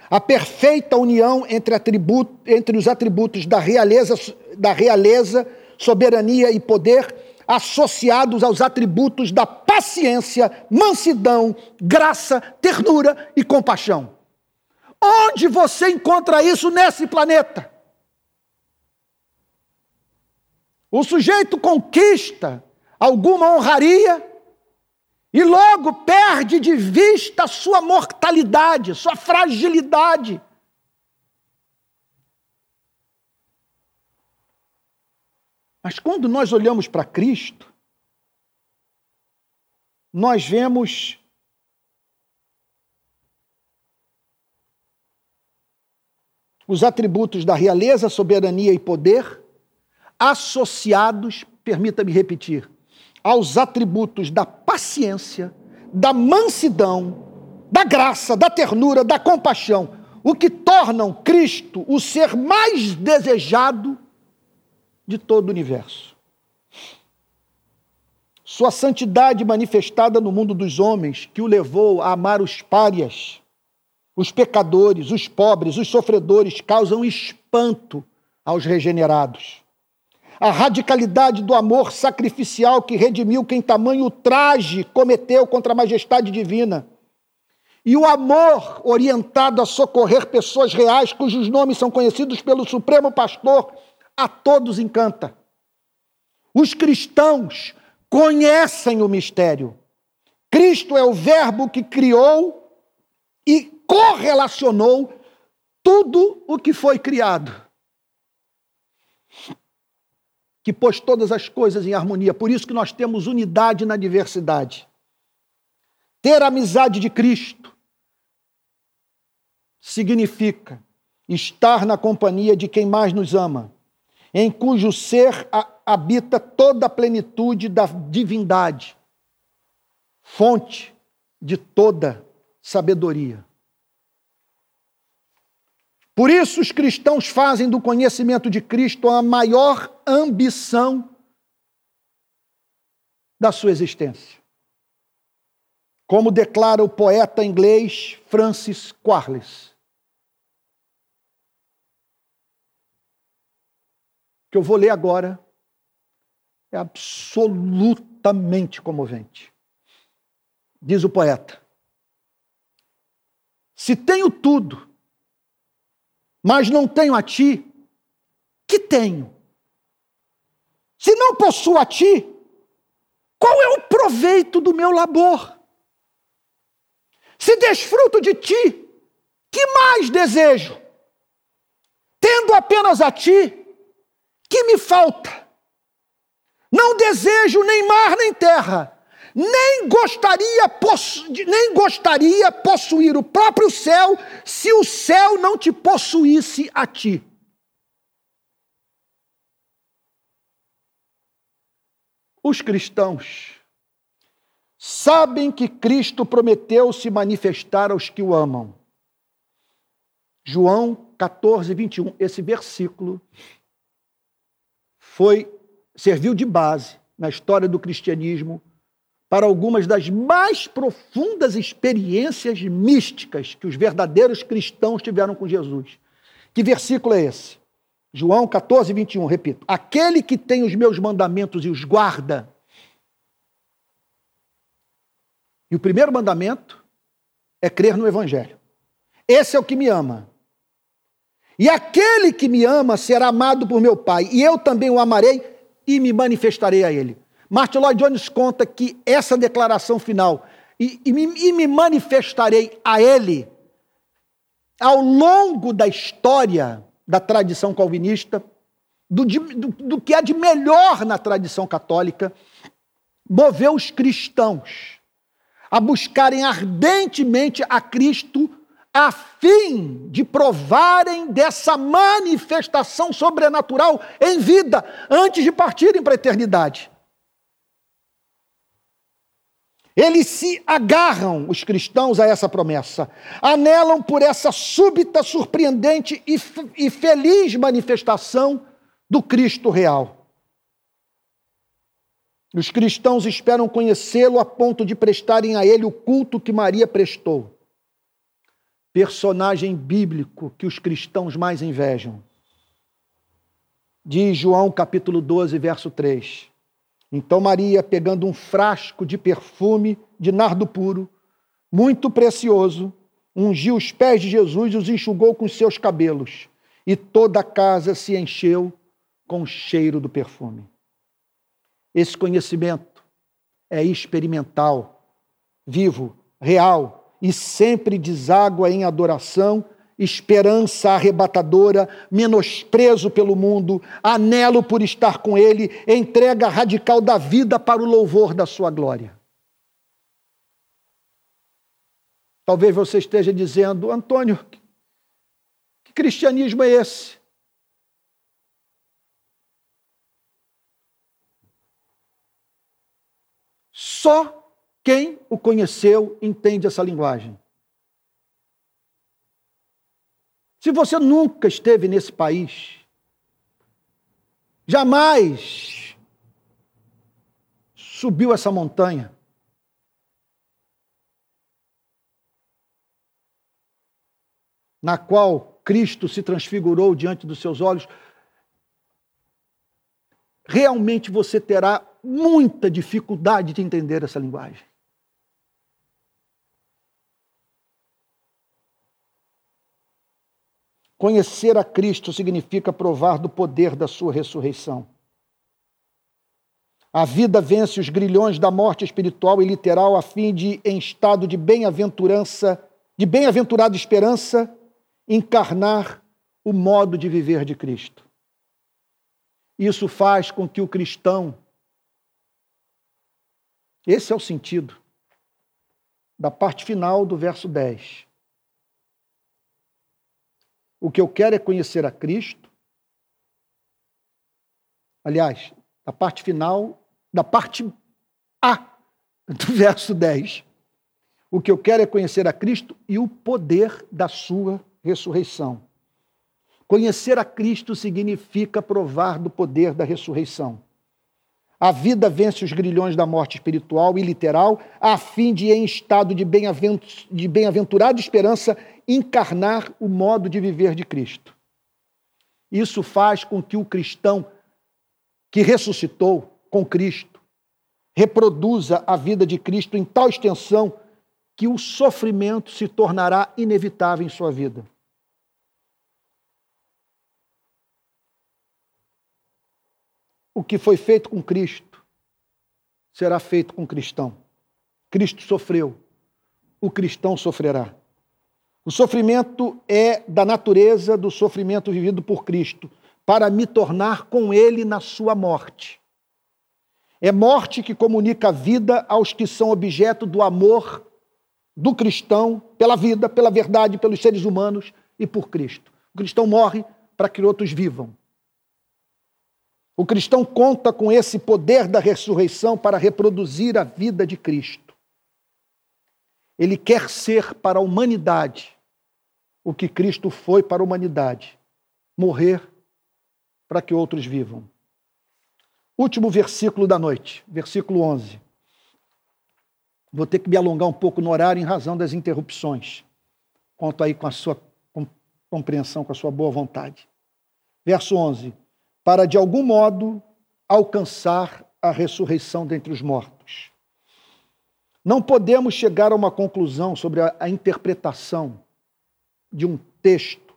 A perfeita união entre, atributo, entre os atributos da realeza, da realeza, soberania e poder, associados aos atributos da paciência, mansidão, graça, ternura e compaixão. Onde você encontra isso nesse planeta? O sujeito conquista alguma honraria e logo perde de vista sua mortalidade, sua fragilidade. Mas quando nós olhamos para Cristo, nós vemos os atributos da realeza, soberania e poder associados, permita-me repetir, aos atributos da paciência, da mansidão, da graça, da ternura, da compaixão, o que tornam Cristo o ser mais desejado de todo o universo. Sua santidade manifestada no mundo dos homens, que o levou a amar os párias, os pecadores, os pobres, os sofredores, causam espanto aos regenerados a radicalidade do amor sacrificial que redimiu quem tamanho traje cometeu contra a majestade divina. E o amor orientado a socorrer pessoas reais cujos nomes são conhecidos pelo Supremo Pastor, a todos encanta. Os cristãos conhecem o mistério. Cristo é o Verbo que criou e correlacionou tudo o que foi criado que pôs todas as coisas em harmonia. Por isso que nós temos unidade na diversidade. Ter a amizade de Cristo significa estar na companhia de quem mais nos ama, em cujo ser habita toda a plenitude da divindade, fonte de toda sabedoria. Por isso, os cristãos fazem do conhecimento de Cristo a maior ambição da sua existência. Como declara o poeta inglês Francis Quarles. que eu vou ler agora é absolutamente comovente. Diz o poeta: Se tenho tudo mas não tenho a ti, que tenho? Se não possuo a ti, qual é o proveito do meu labor? Se desfruto de ti, Que mais desejo? Tendo apenas a ti, que me falta? Não desejo nem mar nem terra, nem gostaria, nem gostaria possuir o próprio céu se o céu não te possuísse a ti. Os cristãos sabem que Cristo prometeu se manifestar aos que o amam. João 14, 21. Esse versículo foi serviu de base na história do cristianismo para algumas das mais profundas experiências místicas que os verdadeiros cristãos tiveram com Jesus. Que versículo é esse? João 14, 21, repito. Aquele que tem os meus mandamentos e os guarda. E o primeiro mandamento é crer no Evangelho. Esse é o que me ama. E aquele que me ama será amado por meu Pai, e eu também o amarei e me manifestarei a ele. Martin Lloyd Jones conta que essa declaração final, e, e, me, e me manifestarei a ele, ao longo da história da tradição calvinista, do, do, do que há de melhor na tradição católica, moveu os cristãos a buscarem ardentemente a Cristo a fim de provarem dessa manifestação sobrenatural em vida antes de partirem para a eternidade. Eles se agarram, os cristãos, a essa promessa, anelam por essa súbita, surpreendente e, e feliz manifestação do Cristo real. Os cristãos esperam conhecê-lo a ponto de prestarem a ele o culto que Maria prestou. Personagem bíblico que os cristãos mais invejam. Diz João capítulo 12, verso 3. Então Maria, pegando um frasco de perfume de nardo puro, muito precioso, ungiu os pés de Jesus e os enxugou com seus cabelos, e toda a casa se encheu com o cheiro do perfume. Esse conhecimento é experimental, vivo, real e sempre deságua em adoração esperança arrebatadora, menosprezo pelo mundo, anelo por estar com Ele, entrega radical da vida para o louvor da Sua glória. Talvez você esteja dizendo, Antônio, que cristianismo é esse? Só quem o conheceu entende essa linguagem. Se você nunca esteve nesse país, jamais subiu essa montanha, na qual Cristo se transfigurou diante dos seus olhos, realmente você terá muita dificuldade de entender essa linguagem. Conhecer a Cristo significa provar do poder da sua ressurreição. A vida vence os grilhões da morte espiritual e literal a fim de, em estado de bem-aventurança, de bem-aventurada esperança, encarnar o modo de viver de Cristo. Isso faz com que o cristão, esse é o sentido da parte final do verso 10 o que eu quero é conhecer a Cristo. Aliás, a parte final, da parte A do verso 10. O que eu quero é conhecer a Cristo e o poder da sua ressurreição. Conhecer a Cristo significa provar do poder da ressurreição. A vida vence os grilhões da morte espiritual e literal, a fim de, em estado de bem-aventurada esperança, encarnar o modo de viver de Cristo. Isso faz com que o cristão que ressuscitou com Cristo reproduza a vida de Cristo em tal extensão que o sofrimento se tornará inevitável em sua vida. O que foi feito com Cristo será feito com o cristão. Cristo sofreu, o cristão sofrerá. O sofrimento é da natureza do sofrimento vivido por Cristo, para me tornar com Ele na sua morte. É morte que comunica a vida aos que são objeto do amor do cristão pela vida, pela verdade, pelos seres humanos e por Cristo. O cristão morre para que outros vivam. O cristão conta com esse poder da ressurreição para reproduzir a vida de Cristo. Ele quer ser para a humanidade o que Cristo foi para a humanidade: morrer para que outros vivam. Último versículo da noite, versículo 11. Vou ter que me alongar um pouco no horário em razão das interrupções. Conto aí com a sua compreensão, com a sua boa vontade. Verso 11: Para de algum modo alcançar a ressurreição dentre os mortos. Não podemos chegar a uma conclusão sobre a, a interpretação de um texto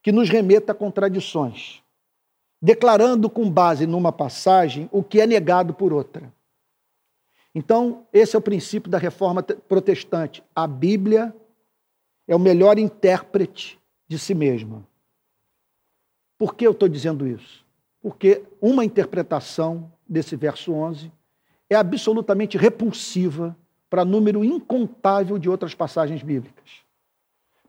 que nos remeta a contradições, declarando com base numa passagem o que é negado por outra. Então, esse é o princípio da reforma protestante. A Bíblia é o melhor intérprete de si mesma. Por que eu estou dizendo isso? Porque uma interpretação desse verso 11 é absolutamente repulsiva para número incontável de outras passagens bíblicas.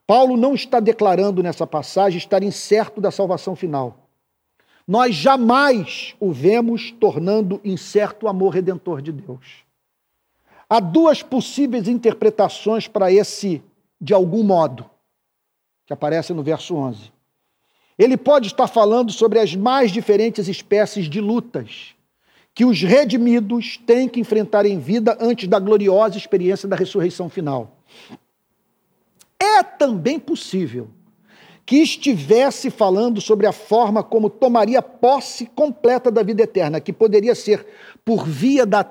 Paulo não está declarando nessa passagem estar incerto da salvação final. Nós jamais o vemos tornando incerto o amor redentor de Deus. Há duas possíveis interpretações para esse de algum modo, que aparece no verso 11. Ele pode estar falando sobre as mais diferentes espécies de lutas que os redimidos têm que enfrentar em vida antes da gloriosa experiência da ressurreição final. É também possível que estivesse falando sobre a forma como tomaria posse completa da vida eterna, que poderia ser por via da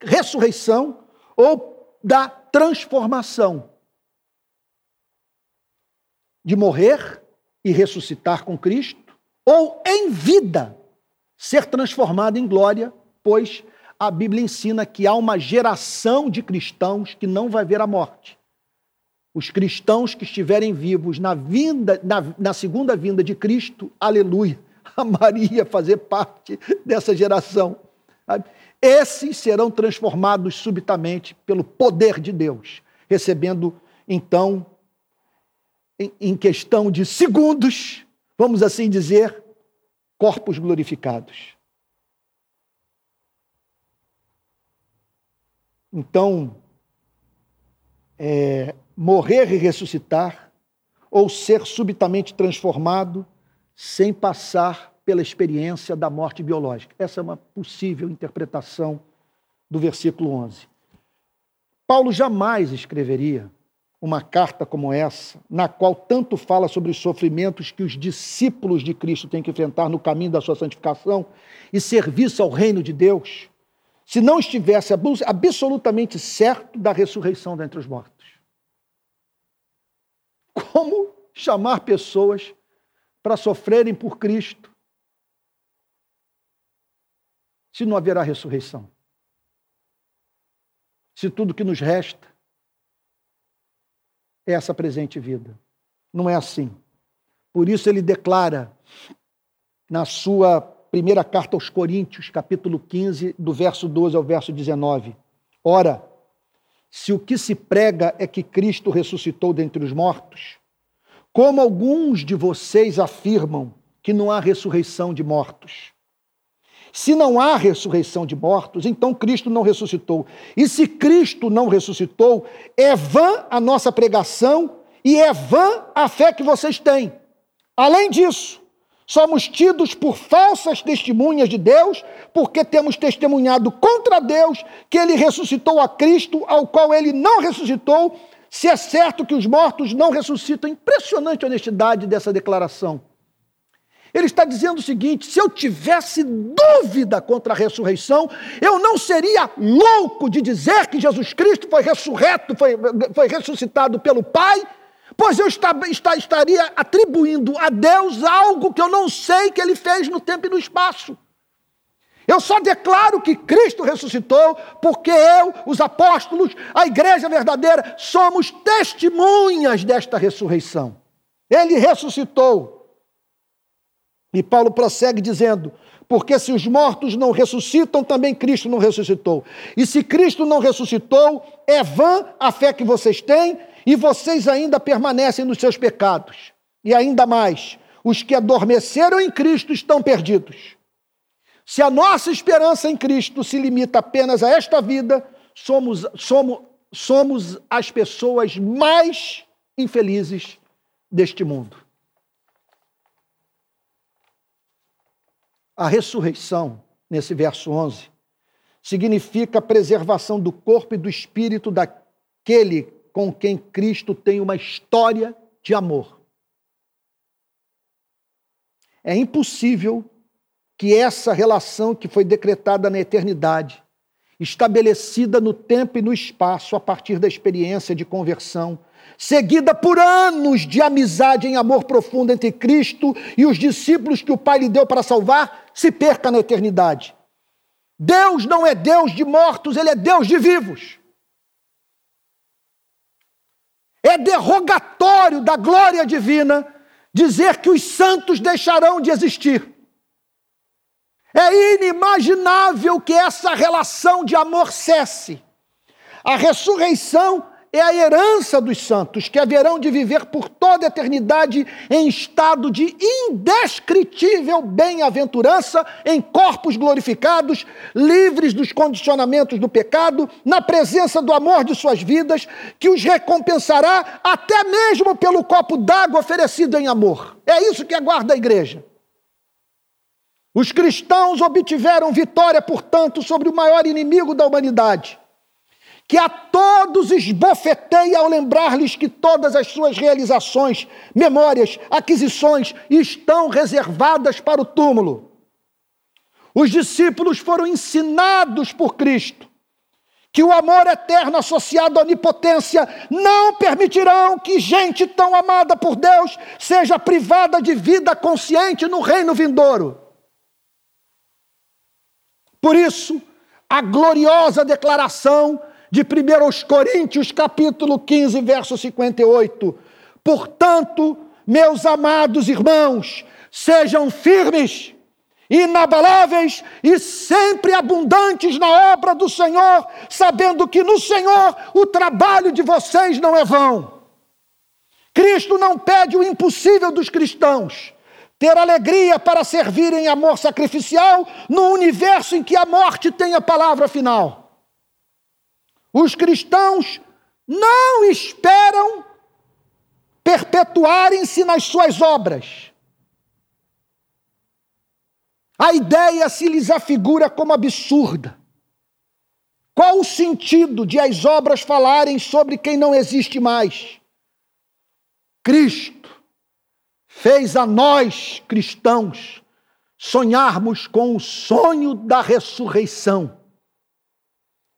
ressurreição ou da transformação. De morrer e ressuscitar com Cristo, ou em vida ser transformado em glória, pois a Bíblia ensina que há uma geração de cristãos que não vai ver a morte os cristãos que estiverem vivos na, vinda, na, na segunda vinda de Cristo, aleluia, a Maria fazer parte dessa geração. Esses serão transformados subitamente pelo poder de Deus, recebendo então, em, questão de segundos, vamos assim dizer, corpos glorificados. Então, é, morrer e ressuscitar, ou ser subitamente transformado sem passar pela experiência da morte biológica. Essa é uma possível interpretação do versículo 11. Paulo jamais escreveria uma carta como essa, na qual tanto fala sobre os sofrimentos que os discípulos de Cristo têm que enfrentar no caminho da sua santificação e serviço ao reino de Deus, se não estivesse absolutamente certo da ressurreição dentre os mortos. Como chamar pessoas para sofrerem por Cristo se não haverá ressurreição? Se tudo que nos resta essa presente vida. Não é assim. Por isso ele declara na sua primeira carta aos Coríntios, capítulo 15, do verso 12 ao verso 19. Ora, se o que se prega é que Cristo ressuscitou dentre os mortos, como alguns de vocês afirmam que não há ressurreição de mortos. Se não há ressurreição de mortos, então Cristo não ressuscitou. E se Cristo não ressuscitou, é vã a nossa pregação e é vã a fé que vocês têm. Além disso, somos tidos por falsas testemunhas de Deus, porque temos testemunhado contra Deus que ele ressuscitou a Cristo, ao qual ele não ressuscitou, se é certo que os mortos não ressuscitam. Impressionante a honestidade dessa declaração. Ele está dizendo o seguinte: se eu tivesse dúvida contra a ressurreição, eu não seria louco de dizer que Jesus Cristo foi ressurreto, foi, foi ressuscitado pelo Pai pois eu está, está, estaria atribuindo a Deus algo que eu não sei que ele fez no tempo e no espaço. Eu só declaro que Cristo ressuscitou, porque eu, os apóstolos, a igreja verdadeira, somos testemunhas desta ressurreição. Ele ressuscitou. E Paulo prossegue dizendo: porque se os mortos não ressuscitam, também Cristo não ressuscitou. E se Cristo não ressuscitou, é vã a fé que vocês têm e vocês ainda permanecem nos seus pecados. E ainda mais, os que adormeceram em Cristo estão perdidos. Se a nossa esperança em Cristo se limita apenas a esta vida, somos, somos, somos as pessoas mais infelizes deste mundo. A ressurreição, nesse verso 11, significa a preservação do corpo e do espírito daquele com quem Cristo tem uma história de amor. É impossível que essa relação que foi decretada na eternidade, estabelecida no tempo e no espaço a partir da experiência de conversão, seguida por anos de amizade em amor profundo entre Cristo e os discípulos que o Pai lhe deu para salvar, se perca na eternidade. Deus não é Deus de mortos, ele é Deus de vivos. É derrogatório da glória divina dizer que os santos deixarão de existir. É inimaginável que essa relação de amor cesse. A ressurreição é a herança dos santos, que haverão de viver por toda a eternidade em estado de indescritível bem-aventurança, em corpos glorificados, livres dos condicionamentos do pecado, na presença do amor de suas vidas, que os recompensará até mesmo pelo copo d'água oferecido em amor. É isso que aguarda a igreja. Os cristãos obtiveram vitória, portanto, sobre o maior inimigo da humanidade que a todos esbofeteia ao lembrar-lhes que todas as suas realizações, memórias, aquisições estão reservadas para o túmulo. Os discípulos foram ensinados por Cristo que o amor eterno associado à onipotência não permitirão que gente tão amada por Deus seja privada de vida consciente no reino vindouro. Por isso, a gloriosa declaração de 1 Coríntios, capítulo 15, verso 58. Portanto, meus amados irmãos, sejam firmes, inabaláveis e sempre abundantes na obra do Senhor, sabendo que no Senhor o trabalho de vocês não é vão. Cristo não pede o impossível dos cristãos, ter alegria para servir em amor sacrificial no universo em que a morte tem a palavra final. Os cristãos não esperam perpetuarem-se nas suas obras. A ideia se lhes afigura como absurda. Qual o sentido de as obras falarem sobre quem não existe mais? Cristo fez a nós, cristãos, sonharmos com o sonho da ressurreição.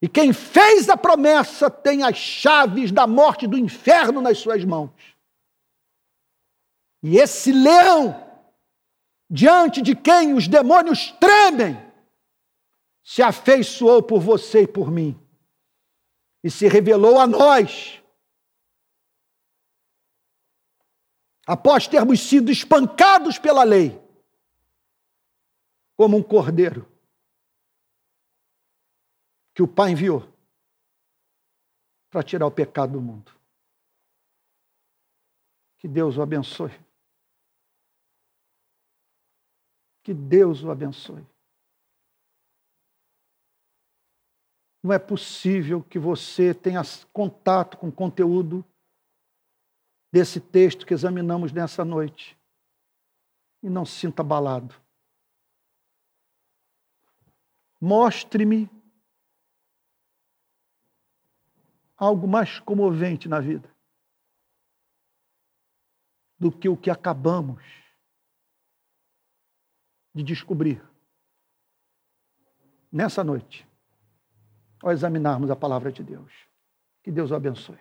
E quem fez a promessa tem as chaves da morte do inferno nas suas mãos. E esse leão, diante de quem os demônios tremem, se afeiçoou por você e por mim. E se revelou a nós. Após termos sido espancados pela lei, como um cordeiro que o Pai enviou para tirar o pecado do mundo. Que Deus o abençoe. Que Deus o abençoe. Não é possível que você tenha contato com o conteúdo desse texto que examinamos nessa noite e não se sinta abalado. Mostre-me algo mais comovente na vida do que o que acabamos de descobrir nessa noite, ao examinarmos a palavra de Deus. Que Deus o abençoe.